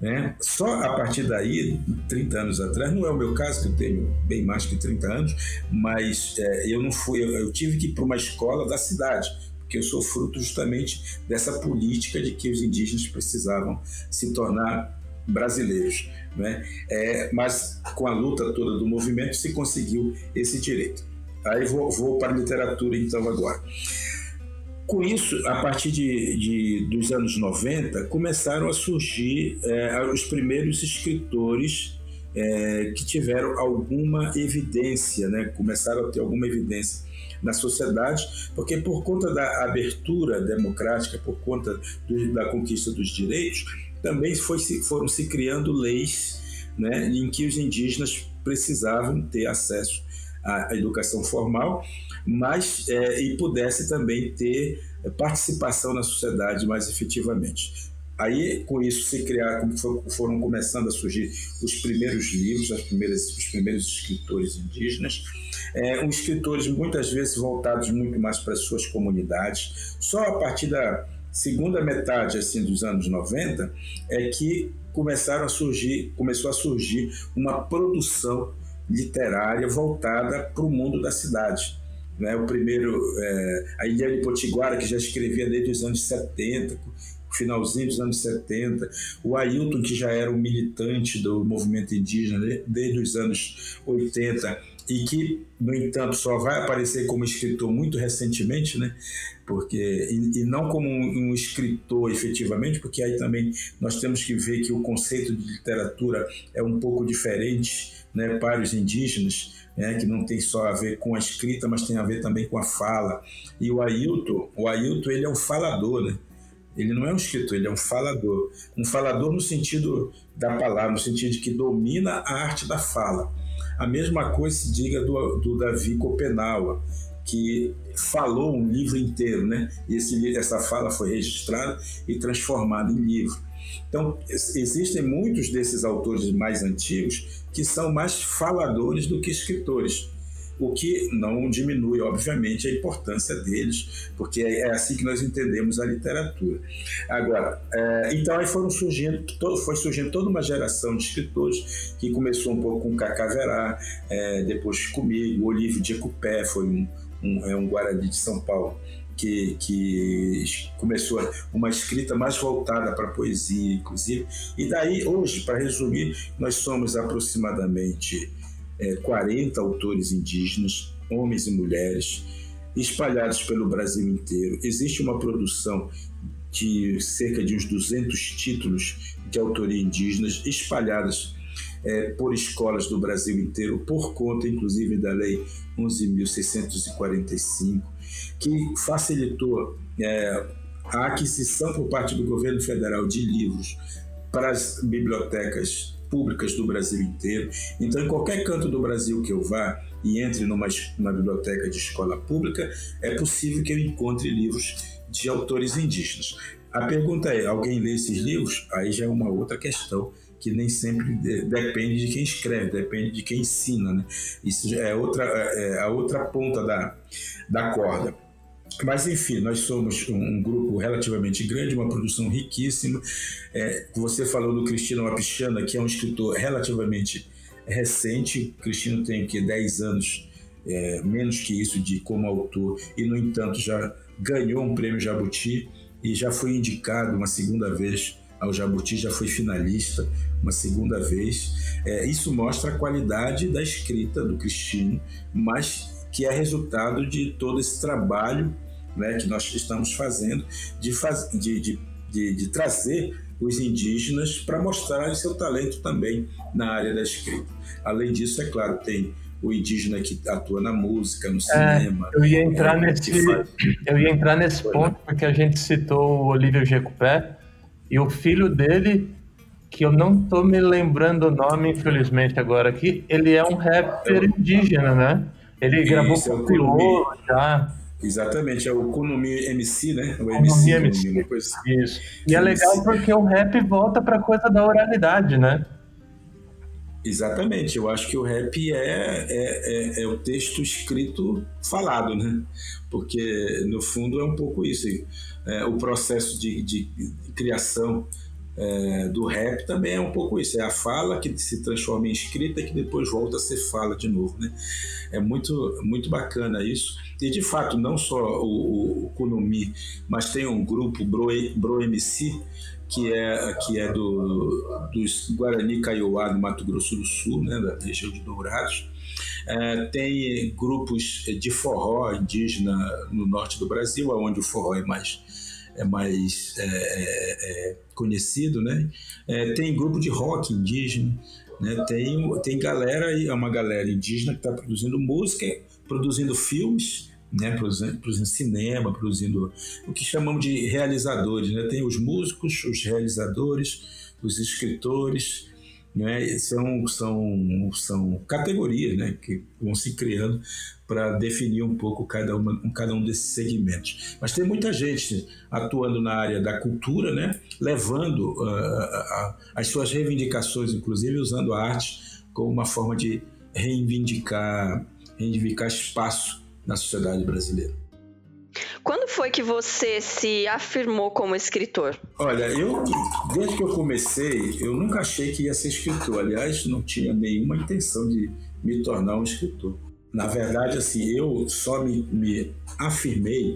S4: Né? Só a partir daí, 30 anos atrás, não é o meu caso, que eu tenho bem mais que 30 anos, mas é, eu não fui, eu, eu tive que ir para uma escola da cidade, porque eu sou fruto justamente dessa política de que os indígenas precisavam se tornar brasileiros. Né? É, mas com a luta toda do movimento se conseguiu esse direito. Aí vou, vou para a literatura então agora. Com isso, a partir de, de, dos anos 90, começaram a surgir é, os primeiros escritores é, que tiveram alguma evidência, né? começaram a ter alguma evidência na sociedade, porque por conta da abertura democrática, por conta do, da conquista dos direitos, também foi, foram se criando leis né, em que os indígenas precisavam ter acesso à educação formal mas é, e pudesse também ter participação na sociedade mais efetivamente. Aí, com isso, se criar, foram começando a surgir os primeiros livros, as primeiras, os primeiros escritores indígenas, é, um escritores muitas vezes voltados muito mais para as suas comunidades. Só a partir da segunda metade assim dos anos 90 é que começaram a surgir, começou a surgir uma produção literária voltada para o mundo da cidade né? o primeiro, é, a Ilha de Potiguara, que já escrevia desde os anos 70, finalzinho dos anos 70, o Ailton, que já era um militante do movimento indígena desde os anos 80 e que, no entanto, só vai aparecer como escritor muito recentemente, né? Porque, e, e não como um, um, escritor efetivamente, porque aí também nós temos que ver que o conceito de literatura é um pouco diferente né, para os indígenas, né, que não tem só a ver com a escrita, mas tem a ver também com a fala. E o Ailton, o Ailton ele é um falador, né? Ele não é um escritor, ele é um falador. Um falador no sentido da palavra, no sentido de que domina a arte da fala. A mesma coisa se diga do, do Davi Copenaua, que falou um livro inteiro, né? E esse, essa fala foi registrada e transformada em livro. Então, existem muitos desses autores mais antigos que são mais faladores do que escritores o que não diminui, obviamente, a importância deles, porque é assim que nós entendemos a literatura. Agora, é, então aí foram surgindo, todo, foi surgindo toda uma geração de escritores que começou um pouco com Cacá Verá, é, depois comigo, Olívio de Ecupé, foi um, um, é um Guarani de São Paulo, que, que, começou uma escrita mais voltada para a poesia, inclusive. E daí, hoje, para resumir, nós somos aproximadamente é, 40 autores indígenas, homens e mulheres, espalhados pelo Brasil inteiro. Existe uma produção de cerca de uns 200 títulos de autoria indígenas espalhadas é, por escolas do Brasil inteiro, por conta, inclusive, da Lei 11.645, que facilitou é, a aquisição por parte do governo federal de livros para as bibliotecas públicas do Brasil inteiro. Então, em qualquer canto do Brasil que eu vá e entre numa, numa biblioteca de escola pública, é possível que eu encontre livros de autores indígenas. A pergunta é: alguém lê esses livros? Aí já é uma outra questão que nem sempre depende de quem escreve, depende de quem ensina, né? Isso é outra é, é a outra ponta da, da corda. Mas, enfim, nós somos um, grupo relativamente grande, uma produção riquíssima. É, você falou do Cristino Wapichana, que é um escritor relativamente recente. O Cristino tem que 10 anos, é, menos que isso, de como autor, e, no entanto, já ganhou um prêmio Jabuti e já foi indicado uma segunda vez ao Jabuti, já foi finalista uma segunda vez. É, isso mostra a qualidade da escrita do Cristino, mas que é resultado de todo esse trabalho né, que nós estamos fazendo de, faz, de, de, de, de trazer os indígenas para mostrar seu talento também na área da escrita. Além disso, é claro, tem o indígena que atua na música, no é, cinema.
S2: É, eu ia entrar é, nesse, eu ia entrar nesse ponto porque a gente citou o Olívio Jecupé e o filho dele, que eu não estou me lembrando o nome, infelizmente agora aqui, ele é um rapper indígena, né? Ele Isso, gravou com o Criolo já.
S4: Exatamente, é o Kunumi MC, né? O
S2: MC, MC. Depois... Isso. E é legal porque o rap volta para coisa da oralidade, né?
S4: Exatamente, eu acho que o rap é, é, é, é, o texto escrito falado, né? Porque no fundo é um pouco isso. É, o processo de, de criação é, do rap também é um pouco isso. É a fala que se transforma em escrita que depois volta a ser fala de novo. Né? É muito, muito bacana isso. E de fato, não só o, o Kunumi, mas tem um grupo, Bro, Bro MC, que é, que é do, dos Guarani Kaiowá, do Mato Grosso do Sul, né, da região de Dourados. É, tem grupos de forró indígena no norte do Brasil, onde o forró é mais é mais é, é, é, conhecido, né? É, tem grupo de rock indígena, né? Tem, tem galera, é uma galera indígena que está produzindo música, produzindo filmes, né? Produzindo, produzindo, cinema, produzindo o que chamamos de realizadores, né? Tem os músicos, os realizadores, os escritores, né? São, são, são categorias né? que vão se criando para definir um pouco cada, uma, cada um desses segmentos. Mas tem muita gente atuando na área da cultura, né? levando uh, uh, as suas reivindicações, inclusive usando a arte como uma forma de reivindicar, reivindicar espaço na sociedade brasileira.
S1: Quando foi que você se afirmou como escritor?
S4: Olha, eu desde que eu comecei, eu nunca achei que ia ser escritor. Aliás, não tinha nenhuma intenção de me tornar um escritor. Na verdade, assim, eu só me, me afirmei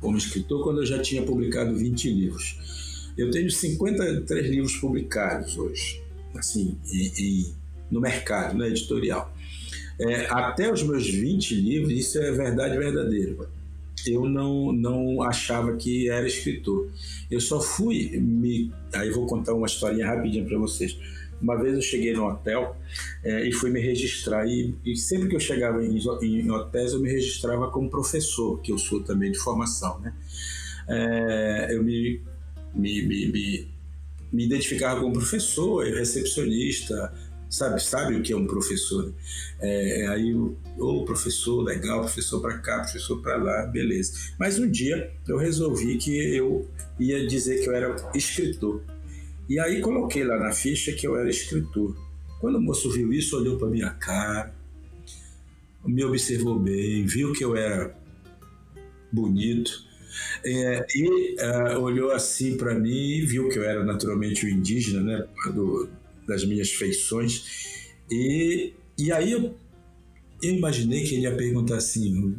S4: como escritor quando eu já tinha publicado 20 livros. Eu tenho 53 livros publicados hoje, assim, em, em, no mercado, no editorial. É, até os meus 20 livros, isso é verdade verdadeira. Eu não, não achava que era escritor. Eu só fui me. Aí vou contar uma historinha rapidinha para vocês. Uma vez eu cheguei no hotel é, e fui me registrar. E, e, sempre que eu chegava em, em, hotéis, eu me registrava como professor, que eu sou também de formação. Né? É, eu me, me, me, me, me identificava como professor, recepcionista, sabe sabe o que é um professor né? é, aí o oh, professor legal professor para cá professor para lá beleza mas um dia eu resolvi que eu ia dizer que eu era escritor e aí coloquei lá na ficha que eu era escritor. Quando o moço viu isso, olhou para minha cara, me observou bem, viu que eu era bonito é, e uh, olhou assim para mim viu que eu era naturalmente um indígena, né, do, das minhas feições. E, e aí eu, eu imaginei que ele ia perguntar assim: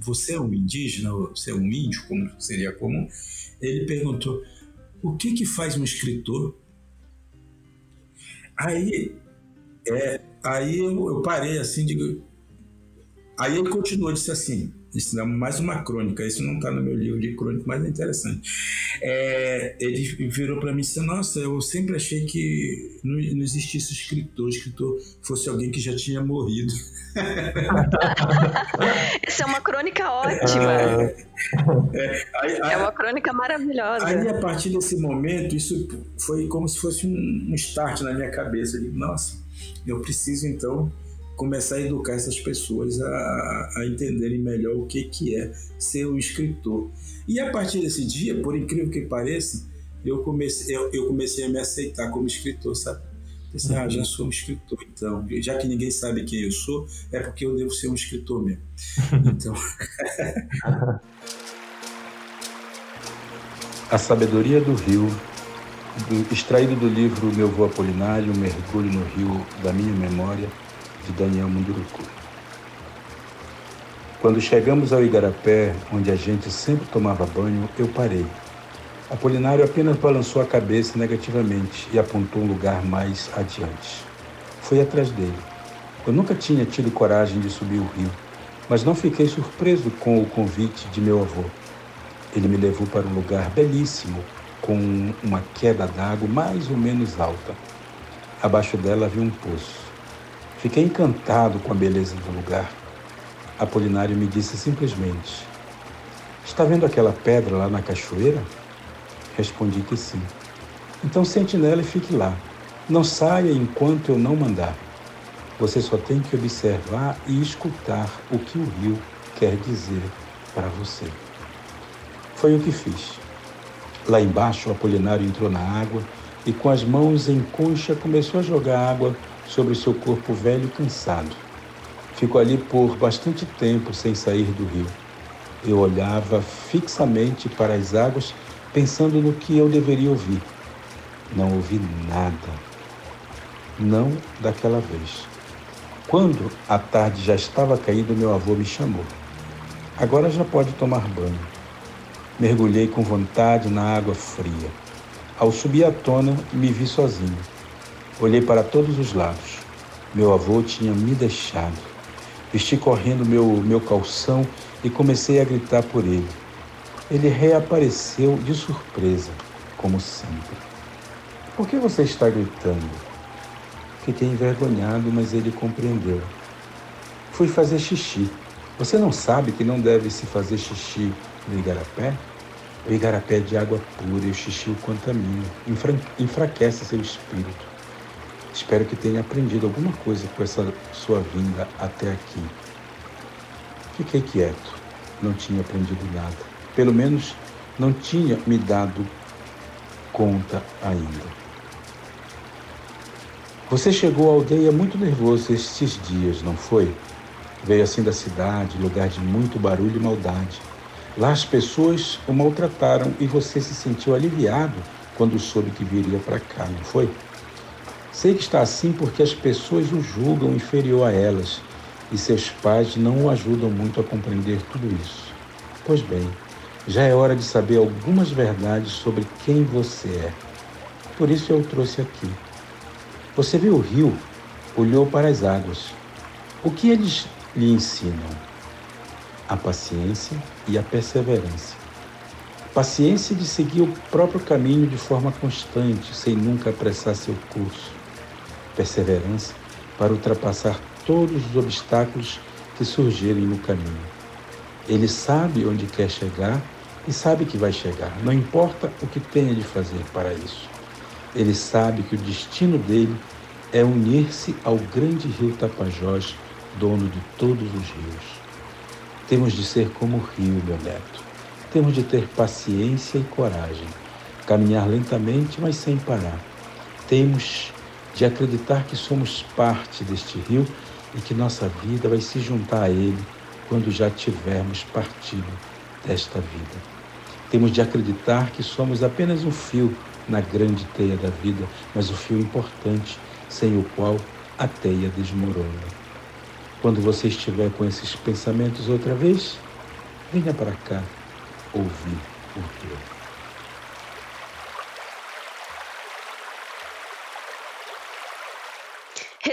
S4: Você é um indígena? Você é um índio, como seria comum? Ele perguntou: o que que faz um escritor? Aí, é, aí eu, eu parei assim, digo, aí ele continuou, disse assim, isso é mais uma crônica, isso não está no meu livro de crônica, mas é interessante. É, ele virou para mim e disse: Nossa, eu sempre achei que não, não existisse escritor, escritor fosse alguém que já tinha morrido.
S1: Essa é uma crônica ótima. É, é, é uma crônica maravilhosa.
S4: Aí, a partir desse momento, isso foi como se fosse um, um start na minha cabeça. Eu digo, Nossa, eu preciso então começar a educar essas pessoas a, a entenderem melhor o que, que é ser um escritor. E a partir desse dia, por incrível que pareça, eu comecei, eu, eu comecei a me aceitar como escritor, sabe? Pensei, ah, já sou um escritor, então, já que ninguém sabe quem eu sou, é porque eu devo ser um escritor mesmo. Então.
S3: a sabedoria do rio, do, extraído do livro Meu Voo Apolinário, Mergulho no Rio da Minha Memória, de Daniel Munduruku. Quando chegamos ao Igarapé, onde a gente sempre tomava banho, eu parei. Apolinário apenas balançou a cabeça negativamente e apontou um lugar mais adiante. Fui atrás dele. Eu nunca tinha tido coragem de subir o rio, mas não fiquei surpreso com o convite de meu avô. Ele me levou para um lugar belíssimo, com uma queda d'água mais ou menos alta. Abaixo dela havia um poço. Fiquei encantado com a beleza do lugar. Apolinário me disse simplesmente: Está vendo aquela pedra lá na cachoeira? Respondi que sim. Então sente nela e fique lá. Não saia enquanto eu não mandar. Você só tem que observar e escutar o que o rio quer dizer para você. Foi o que fiz. Lá embaixo, o Apolinário entrou na água e, com as mãos em concha, começou a jogar água sobre seu corpo velho e cansado. Ficou ali por bastante tempo sem sair do rio. Eu olhava fixamente para as águas, pensando no que eu deveria ouvir. Não ouvi nada. Não daquela vez. Quando a tarde já estava caindo, meu avô me chamou. Agora já pode tomar banho. Mergulhei com vontade na água fria. Ao subir à tona, me vi sozinho. Olhei para todos os lados. Meu avô tinha me deixado. Vesti correndo meu, meu calção e comecei a gritar por ele. Ele reapareceu de surpresa, como sempre. Por que você está gritando? Fiquei envergonhado, mas ele compreendeu. Fui fazer xixi. Você não sabe que não deve se fazer xixi no igarapé? O igarapé é de água pura e o xixi o contamina, enfraquece seu espírito. Espero que tenha aprendido alguma coisa com essa sua vinda até aqui. Fiquei quieto. Não tinha aprendido nada. Pelo menos não tinha me dado conta ainda. Você chegou à aldeia muito nervoso estes dias, não foi? Veio assim da cidade, lugar de muito barulho e maldade. Lá as pessoas o maltrataram e você se sentiu aliviado quando soube que viria para cá, não foi? Sei que está assim porque as pessoas o julgam inferior a elas e seus pais não o ajudam muito a compreender tudo isso. Pois bem, já é hora de saber algumas verdades sobre quem você é. Por isso eu o trouxe aqui. Você viu o rio, olhou para as águas. O que eles lhe ensinam? A paciência e a perseverança. Paciência de seguir o próprio caminho de forma constante, sem nunca apressar seu curso. Perseverança para ultrapassar todos os obstáculos que surgirem no caminho. Ele sabe onde quer chegar e sabe que vai chegar, não importa o que tenha de fazer para isso. Ele sabe que o destino dele é unir-se ao grande rio Tapajós, dono de todos os rios. Temos de ser como o rio, meu neto. Temos de ter paciência e coragem, caminhar lentamente, mas sem parar. Temos de acreditar que somos parte deste rio e que nossa vida vai se juntar a ele quando já tivermos partido desta vida. Temos de acreditar que somos apenas um fio na grande teia da vida, mas o um fio importante, sem o qual a teia desmorona. Quando você estiver com esses pensamentos outra vez, venha para cá ouvir o teu.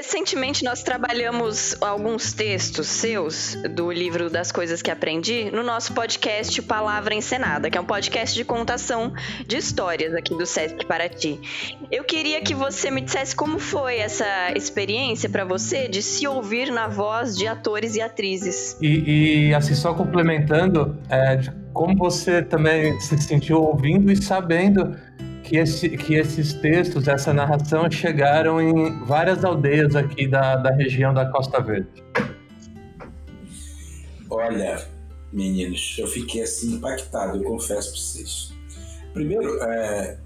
S1: Recentemente nós trabalhamos alguns textos seus do livro das coisas que aprendi no nosso podcast Palavra Encenada, que é um podcast de contação de histórias aqui do Sesc Paraty. Eu queria que você me dissesse como foi essa experiência para você de se ouvir na voz de atores e atrizes.
S2: E, e assim, só complementando, é, como você também se sentiu ouvindo e sabendo que, esse, que esses textos, essa narração chegaram em várias aldeias aqui da, da região da Costa Verde.
S4: Olha, meninos, eu fiquei assim impactado, eu confesso para vocês. Primeiro, é,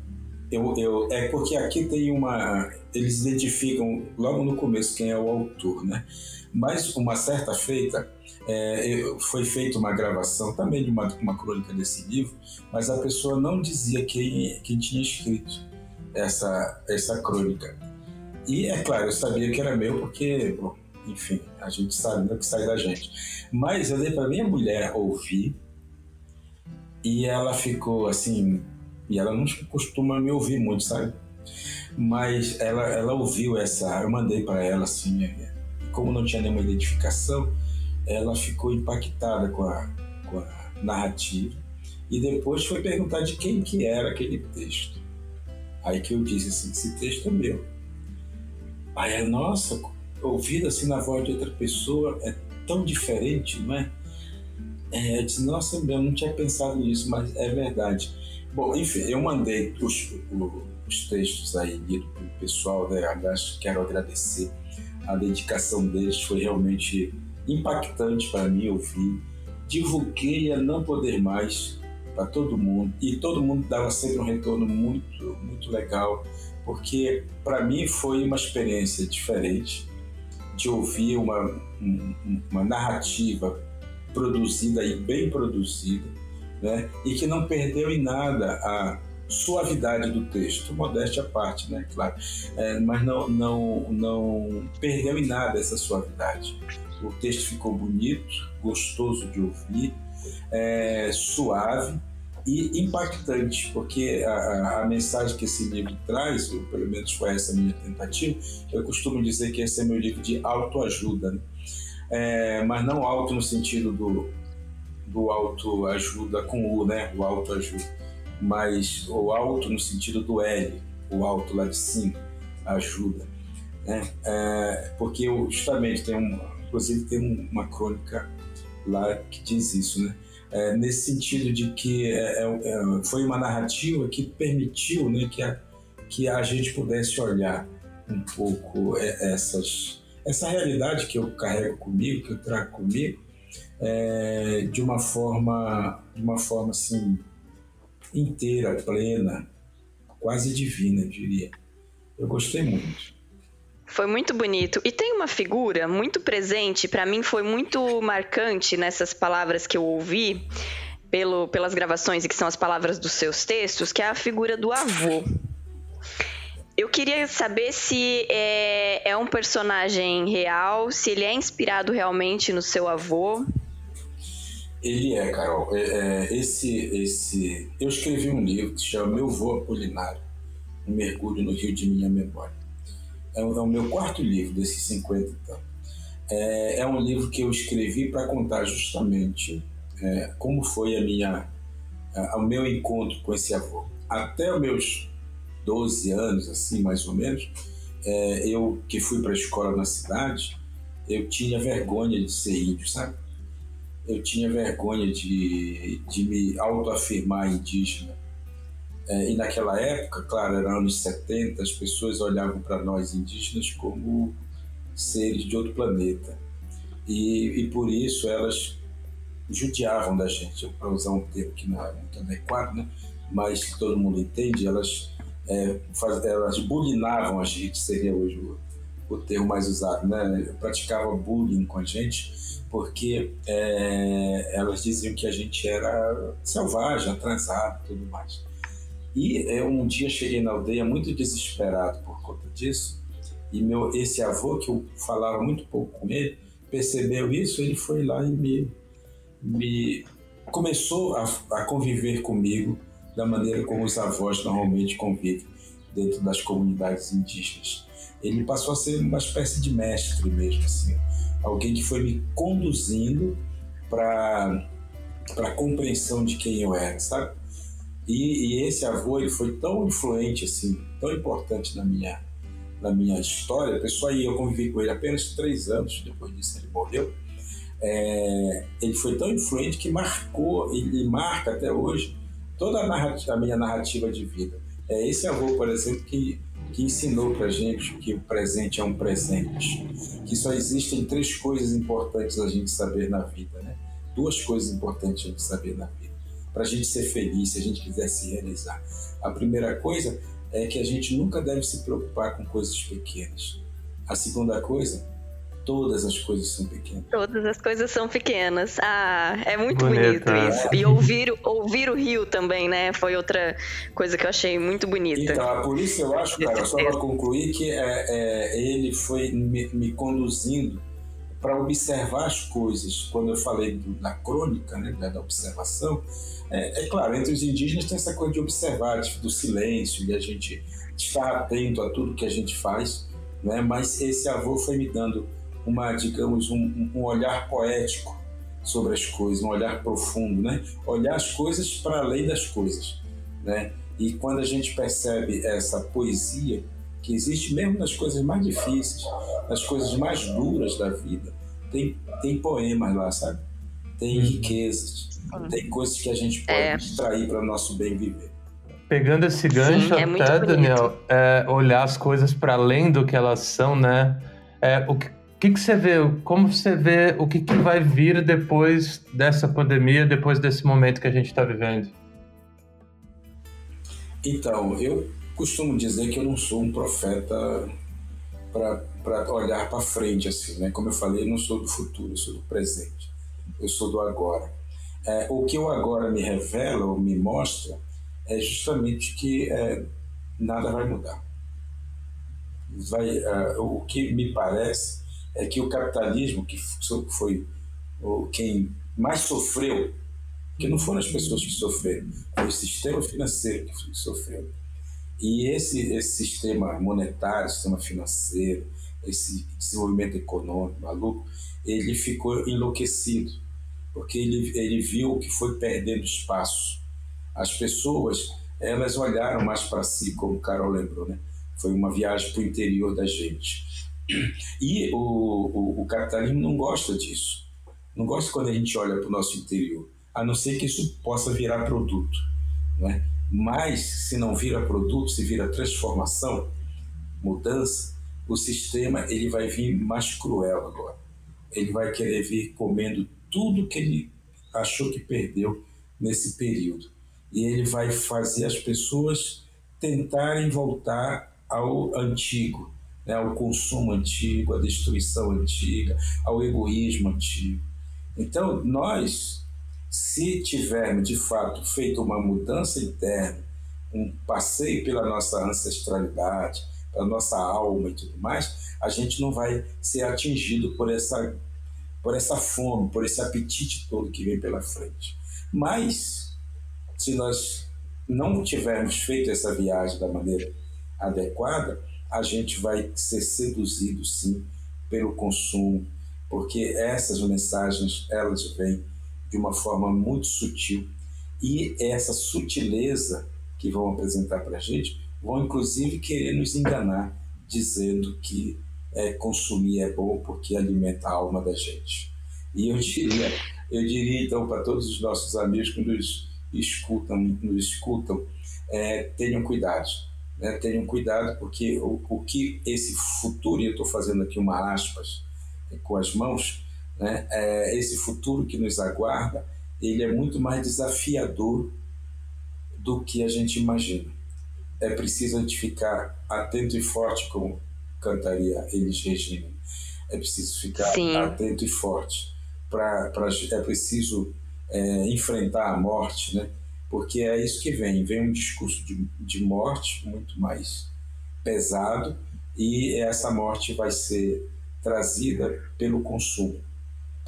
S4: eu, eu, é porque aqui tem uma. Eles identificam logo no começo quem é o autor, né? Mas uma certa feita, é, foi feita uma gravação também de uma, uma crônica desse livro, mas a pessoa não dizia quem, quem tinha escrito essa, essa crônica. E é claro, eu sabia que era meu porque, bom, enfim, a gente sabe o que sai da gente. Mas eu dei para minha mulher ouvir e ela ficou assim, e ela não costuma me ouvir muito, sabe? Mas ela, ela ouviu essa, eu mandei para ela assim, como não tinha nenhuma identificação, ela ficou impactada com a, com a narrativa e depois foi perguntar de quem que era aquele texto. Aí que eu disse assim, esse texto é meu. Aí ela, nossa, ouvido assim na voz de outra pessoa é tão diferente, não é? é eu disse, nossa, eu não tinha pensado nisso, mas é verdade. Bom, enfim, eu mandei os, os textos aí lidos pelo pessoal, né? Aliás, quero agradecer a dedicação deles, foi realmente impactante para mim ouvir. Divulguei a não poder mais para todo mundo e todo mundo dava sempre um retorno muito, muito legal, porque para mim foi uma experiência diferente de ouvir uma, uma narrativa produzida e bem produzida, né? e que não perdeu em nada a suavidade do texto, modéstia à parte, né, claro, é, mas não, não, não perdeu em nada essa suavidade. O texto ficou bonito, gostoso de ouvir, é, suave e impactante, porque a, a, mensagem que esse livro traz, ou pelo menos foi essa minha tentativa, eu costumo dizer que esse é meu livro de autoajuda, né? é, mas não alto no sentido do, do autoajuda com U, né? O autoajuda, mas o alto no sentido do L, o alto lá de cima, ajuda, né? É, porque justamente tem um Inclusive tem uma crônica lá que diz isso, né? É, nesse sentido de que é, é, é, foi uma narrativa que permitiu né, que, a, que a gente pudesse olhar um pouco é, essas, essa realidade que eu carrego comigo, que eu trago comigo, é, de uma forma, de uma forma assim inteira, plena, quase divina, eu diria. Eu gostei muito.
S1: Foi muito bonito. E tem uma figura muito presente, para mim foi muito marcante nessas palavras que eu ouvi pelo, pelas gravações e que são as palavras dos seus textos, que é a figura do avô. Eu queria saber se é, é um personagem real, se ele é inspirado realmente no seu avô.
S4: Ele é, Carol. É, é, esse, esse, eu escrevi um livro que se chama Meu Vô Apolinário, um mergulho no rio de minha memória. É, o, é o meu quarto livro desses 50 então. É, é um livro que eu escrevi para contar justamente é, como foi a minha, a, o meu encontro com esse avô. Até os meus 12 anos, assim, mais ou menos, é, eu que fui para a escola na cidade, eu tinha vergonha de ser índio, sabe? Eu tinha vergonha de, de me autoafirmar indígena. É, e naquela época, claro, era anos 70, as pessoas olhavam para nós indígenas como seres de outro planeta. E, e por isso elas judiavam da gente, para usar um termo que não é muito adequado, né? mas que todo mundo entende, elas, é, faz, elas bulinavam a gente, seria hoje o, o termo mais usado, né? praticavam bullying com a gente, porque é, elas diziam que a gente era selvagem, atrasado e tudo mais. E é, um dia cheguei na aldeia muito desesperado por conta disso, e meu esse avô, que eu falava muito pouco com ele, percebeu isso, ele foi lá e me, me começou a, a conviver comigo da maneira como os avós normalmente convivem dentro das comunidades indígenas. Ele passou a ser uma espécie de mestre mesmo, assim, alguém que foi me conduzindo para para compreensão de quem eu era, sabe? E, e, esse avô ele foi tão influente assim, tão importante na minha na minha história. Pessoal, aí eu convivi com ele apenas três anos depois disso ele morreu. É, ele foi tão influente que marcou, ele marca até hoje toda a, narrativa, a minha narrativa de vida. É esse avô, por exemplo, que, que ensinou para gente que o presente é um presente, que só existem três coisas importantes a gente saber na vida, né? Duas coisas importantes a gente saber na vida, para a gente ser feliz, se a gente quiser se realizar. A primeira coisa é que a gente nunca deve se preocupar com coisas pequenas. A segunda coisa todas as coisas são pequenas.
S1: Todas as coisas são pequenas. Ah, é muito bonito, bonito isso. E ouvir, ouvir o rio também, né? Foi outra coisa que eu achei muito bonita.
S4: Então, por isso eu acho, cara, só para concluir, que é, é, ele foi me, me conduzindo para observar as coisas. Quando eu falei do, da crônica, né, da observação, é, é, claro, entre os indígenas tem essa coisa de observar, do silêncio, e a gente estar atento a tudo que a gente faz, né? mas esse avô foi me dando uma, digamos, um, um olhar poético sobre as coisas, um olhar profundo, né? Olhar as coisas para além das coisas, né? E quando a gente percebe essa poesia que existe mesmo nas coisas mais difíceis, nas coisas mais duras da vida, tem, tem poemas lá, sabe? Tem hum. riquezas, tem coisas que a gente pode é. extrair para o nosso bem viver.
S2: Pegando esse gancho Sim, é até, Daniel, é, olhar as coisas para além do que elas são, né? É, o que, que, que você vê? Como você vê o que, que vai vir depois dessa pandemia, depois desse momento que a gente está vivendo?
S4: Então, eu costumo dizer que eu não sou um profeta para olhar para frente, assim, né? Como eu falei, eu não sou do futuro, eu sou do presente, eu sou do agora. É, o que o agora me revela ou me mostra é justamente que é, nada vai mudar. Vai, uh, o que me parece é que o capitalismo, que foi quem mais sofreu, que não foram as pessoas que sofreram, foi o sistema financeiro que sofreu. E esse, esse sistema monetário, sistema financeiro, esse desenvolvimento econômico maluco, ele ficou enlouquecido, porque ele, ele viu que foi perdendo espaço. As pessoas, elas olharam mais para si, como o Carol lembrou, né? Foi uma viagem para o interior da gente. E o, o, o, capitalismo não gosta disso. Não gosta quando a gente olha para o nosso interior, a não ser que isso possa virar produto. Não é? Mas, se não vira produto, se vira transformação, mudança, o sistema ele vai vir mais cruel agora. Ele vai querer vir comendo tudo que ele achou que perdeu nesse período. E ele vai fazer as pessoas tentarem voltar ao antigo, né, ao consumo antigo, à destruição antiga, ao egoísmo antigo. Então, nós, se tivermos de fato feito uma mudança interna, um passeio pela nossa ancestralidade, pela nossa alma e tudo mais, a gente não vai ser atingido por essa, por essa fome, por esse apetite todo que vem pela frente. Mas, se nós não tivermos feito essa viagem da maneira adequada, a gente vai ser seduzido sim pelo consumo, porque essas mensagens elas vêm de uma forma muito sutil e essa sutileza que vão apresentar para a gente vão inclusive querer nos enganar, dizendo que é, consumir é bom porque alimenta a alma da gente. E eu diria, eu diria então para todos os nossos amigos que nos escutam, nos escutam, é, tenham cuidado, né? tenham cuidado porque o, o que esse futuro, e eu estou fazendo aqui uma aspas é, com as mãos, né? É, esse futuro que nos aguarda, ele é muito mais desafiador do que a gente imagina. É preciso a gente ficar atento e forte, como cantaria Elis Regina. É preciso ficar Sim. atento e forte. Pra, pra, é preciso é, enfrentar a morte, né? porque é isso que vem. Vem um discurso de, de morte muito mais pesado e essa morte vai ser trazida pelo consumo,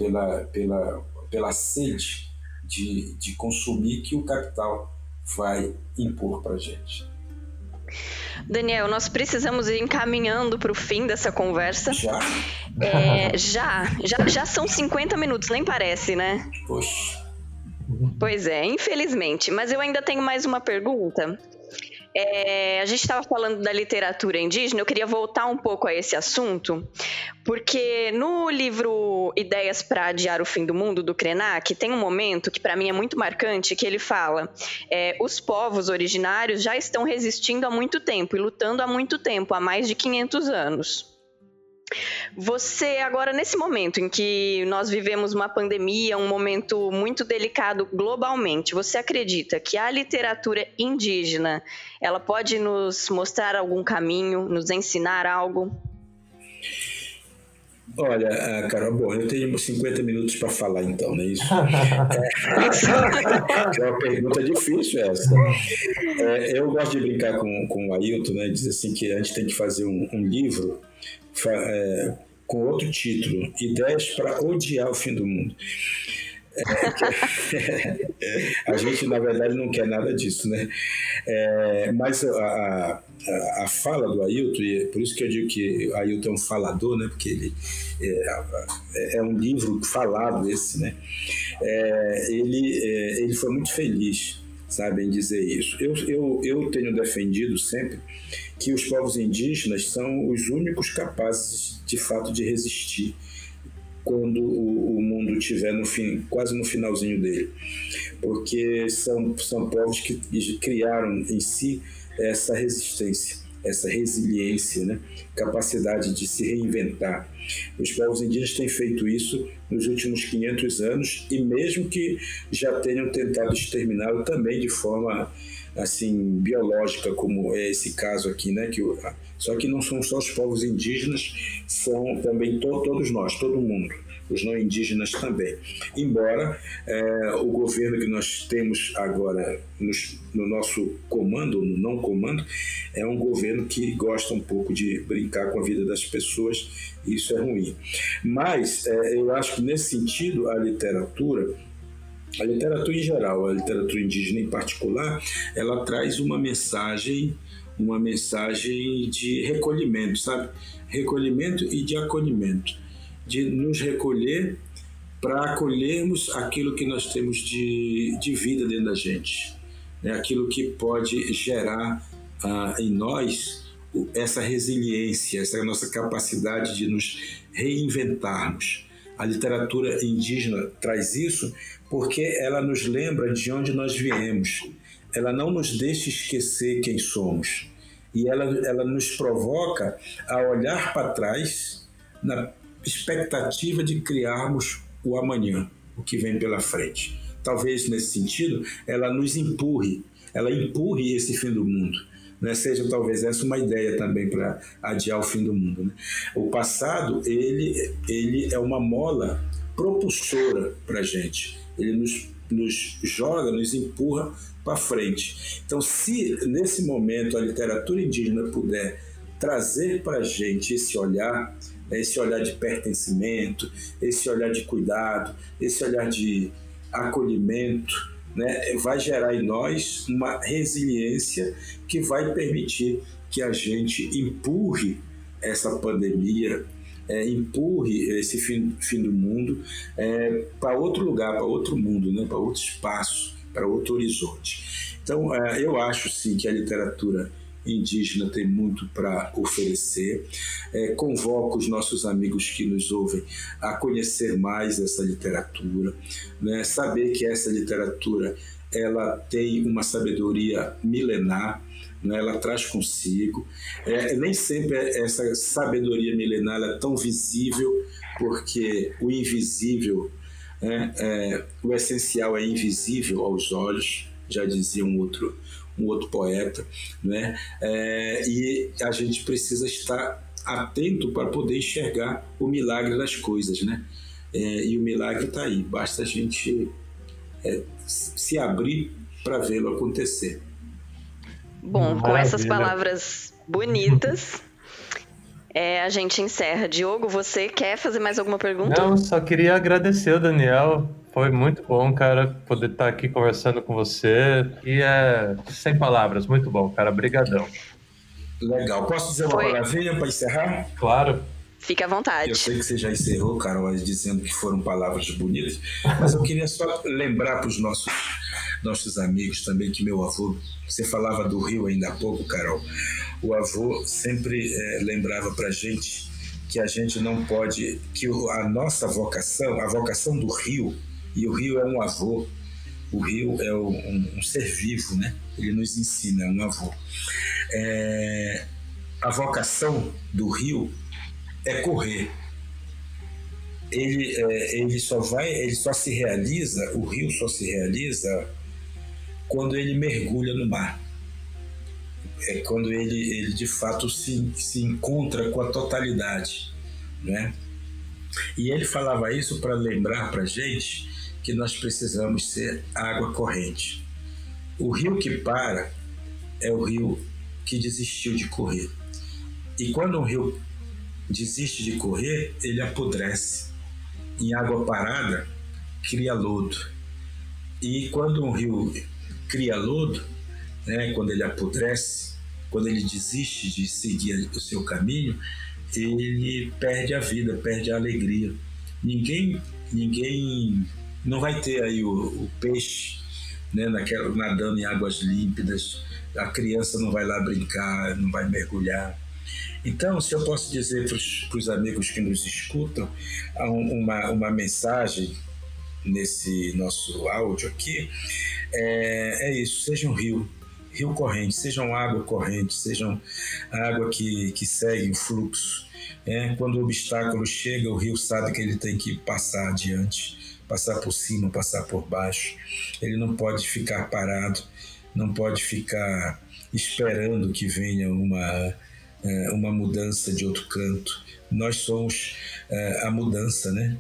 S4: pela, pela, pela sede de, de consumir que o capital vai impor para a gente.
S1: Daniel, nós precisamos ir encaminhando para o fim dessa conversa.
S4: Já?
S1: É, já, já? Já são 50 minutos, nem parece, né?
S4: Poxa.
S1: Pois é, infelizmente. Mas eu ainda tenho mais uma pergunta. É, a gente estava falando da literatura indígena, eu queria voltar um pouco a esse assunto, porque no livro Ideias para Adiar o Fim do Mundo, do Krenak, tem um momento que para mim é muito marcante, que ele fala: é, os povos originários já estão resistindo há muito tempo e lutando há muito tempo, há mais de 500 anos. Você, agora, nesse momento em que nós vivemos uma pandemia, um momento muito delicado globalmente, você acredita que a literatura indígena ela pode nos mostrar algum caminho, nos ensinar algo?
S4: Olha, ah, Carol, bom, eu tenho 50 minutos para falar então, não é isso? é uma pergunta difícil essa. É, eu gosto de brincar com, com o Ailton, né? Diz assim que a gente tem que fazer um, um livro é, com outro título, Ideias para Odiar o Fim do Mundo. É, a gente, na verdade, não quer nada disso, né? É, mas a, a, a, fala do Ailton, e é por isso que eu digo que Ailton é um falador, né? Porque ele é, é um livro falado esse, né? É, ele, é, ele foi muito feliz, sabe, em dizer isso. Eu, eu, eu tenho defendido sempre que os povos indígenas são os únicos capazes, de fato, de resistir quando o, o mundo estiver no fim, quase no finalzinho dele, porque são, são povos que criaram em si essa resistência, essa resiliência, né? capacidade de se reinventar. Os povos indígenas têm feito isso nos últimos 500 anos e mesmo que já tenham tentado exterminá-lo também de forma assim biológica como é esse caso aqui, né? Que só que não são só os povos indígenas, são também to, todos nós, todo mundo, os não indígenas também. Embora é, o governo que nós temos agora nos, no nosso comando, no não comando, é um governo que gosta um pouco de brincar com a vida das pessoas. E isso é ruim. Mas é, eu acho que nesse sentido a literatura a literatura em geral, a literatura indígena em particular, ela traz uma mensagem, uma mensagem de recolhimento, sabe? Recolhimento e de acolhimento, de nos recolher para acolhermos aquilo que nós temos de, de vida dentro da gente, né? aquilo que pode gerar ah, em nós essa resiliência, essa nossa capacidade de nos reinventarmos. A literatura indígena traz isso porque ela nos lembra de onde nós viemos. Ela não nos deixa esquecer quem somos. E ela, ela nos provoca a olhar para trás na expectativa de criarmos o amanhã, o que vem pela frente. Talvez nesse sentido ela nos empurre, ela empurre esse fim do mundo. Né? Seja talvez essa uma ideia também para adiar o fim do mundo. Né? O passado ele, ele é uma mola propulsora para a gente ele nos, nos joga, nos empurra para frente. Então, se nesse momento a literatura indígena puder trazer para a gente esse olhar, né, esse olhar de pertencimento, esse olhar de cuidado, esse olhar de acolhimento, né, vai gerar em nós uma resiliência que vai permitir que a gente empurre essa pandemia, é, empurre esse fim, fim do mundo é, para outro lugar, para outro mundo, né, para outro espaço, para outro horizonte. Então, é, eu acho sim que a literatura indígena tem muito para oferecer. É, convoco os nossos amigos que nos ouvem a conhecer mais essa literatura, né? saber que essa literatura ela tem uma sabedoria milenar, né? ela traz consigo. É, nem sempre essa sabedoria milenar é tão visível, porque o invisível, né? é, o essencial é invisível aos olhos, já dizia um outro um outro poeta, né? É, e a gente precisa estar atento para poder enxergar o milagre das coisas, né? É, e o milagre está aí, basta a gente é, se abrir para vê-lo acontecer.
S1: Bom, Maravilha. com essas palavras bonitas, é, a gente encerra. Diogo, você quer fazer mais alguma pergunta?
S2: Não, só queria agradecer o Daniel foi muito bom, cara, poder estar aqui conversando com você. E é sem palavras, muito bom, cara. Brigadão.
S4: Legal. Posso dizer uma Foi. palavrinha para encerrar?
S2: Claro.
S1: Fique à vontade.
S4: Eu sei que você já encerrou, Carol, dizendo que foram palavras bonitas, mas eu queria só lembrar para os nossos, nossos amigos também que meu avô, você falava do Rio ainda há pouco, Carol, o avô sempre é, lembrava para gente que a gente não pode, que a nossa vocação, a vocação do Rio, e o rio é um avô. O rio é um, um ser vivo, né? Ele nos ensina, é um avô. É, a vocação do rio é correr. Ele, é, ele só vai, ele só se realiza, o rio só se realiza quando ele mergulha no mar. É quando ele, ele de fato se, se encontra com a totalidade, né? E ele falava isso para lembrar para gente que nós precisamos ser água corrente. O rio que para é o rio que desistiu de correr. E quando um rio desiste de correr, ele apodrece. Em água parada, cria lodo. E quando um rio cria lodo, né, quando ele apodrece, quando ele desiste de seguir o seu caminho, ele perde a vida, perde a alegria. Ninguém, ninguém não vai ter aí o, o peixe né, naquela, nadando em águas límpidas, a criança não vai lá brincar, não vai mergulhar. Então, se eu posso dizer para os amigos que nos escutam uma, uma mensagem nesse nosso áudio aqui, é, é isso: sejam rio, rio corrente, sejam água corrente, sejam água que, que segue o fluxo. É, quando o obstáculo chega, o rio sabe que ele tem que passar adiante passar por cima, passar por baixo. Ele não pode ficar parado, não pode ficar esperando que venha uma, é, uma mudança de outro canto. Nós somos é, a mudança, né?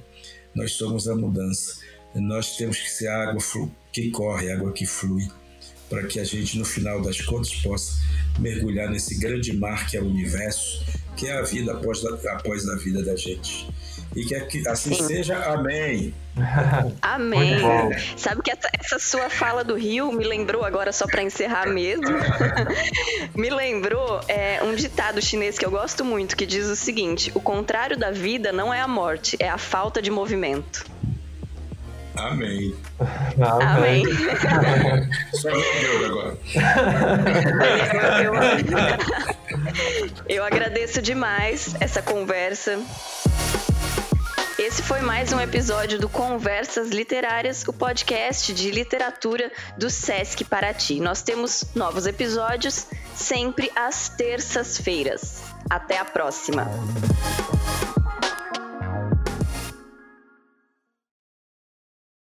S4: Nós somos a mudança. Nós temos que ser a água que corre, a água que flui, para que a gente, no final das contas, possa mergulhar nesse grande mar que é o universo, que é a vida após, após a vida da gente. E que assim Sim. seja. Amém.
S1: Amém. Sabe que essa, essa, sua fala do Rio me lembrou, agora só para encerrar mesmo, me lembrou é, um ditado chinês que eu gosto muito, que diz o seguinte: o contrário da vida não é a morte, é a falta de movimento.
S4: Amém.
S1: Amém.
S4: Só eu agora.
S1: Eu, eu, eu agradeço demais essa conversa. Esse foi mais um episódio do Conversas Literárias, o podcast de literatura do Sesc Paraty. Nós temos novos episódios sempre às terças-feiras. Até a próxima!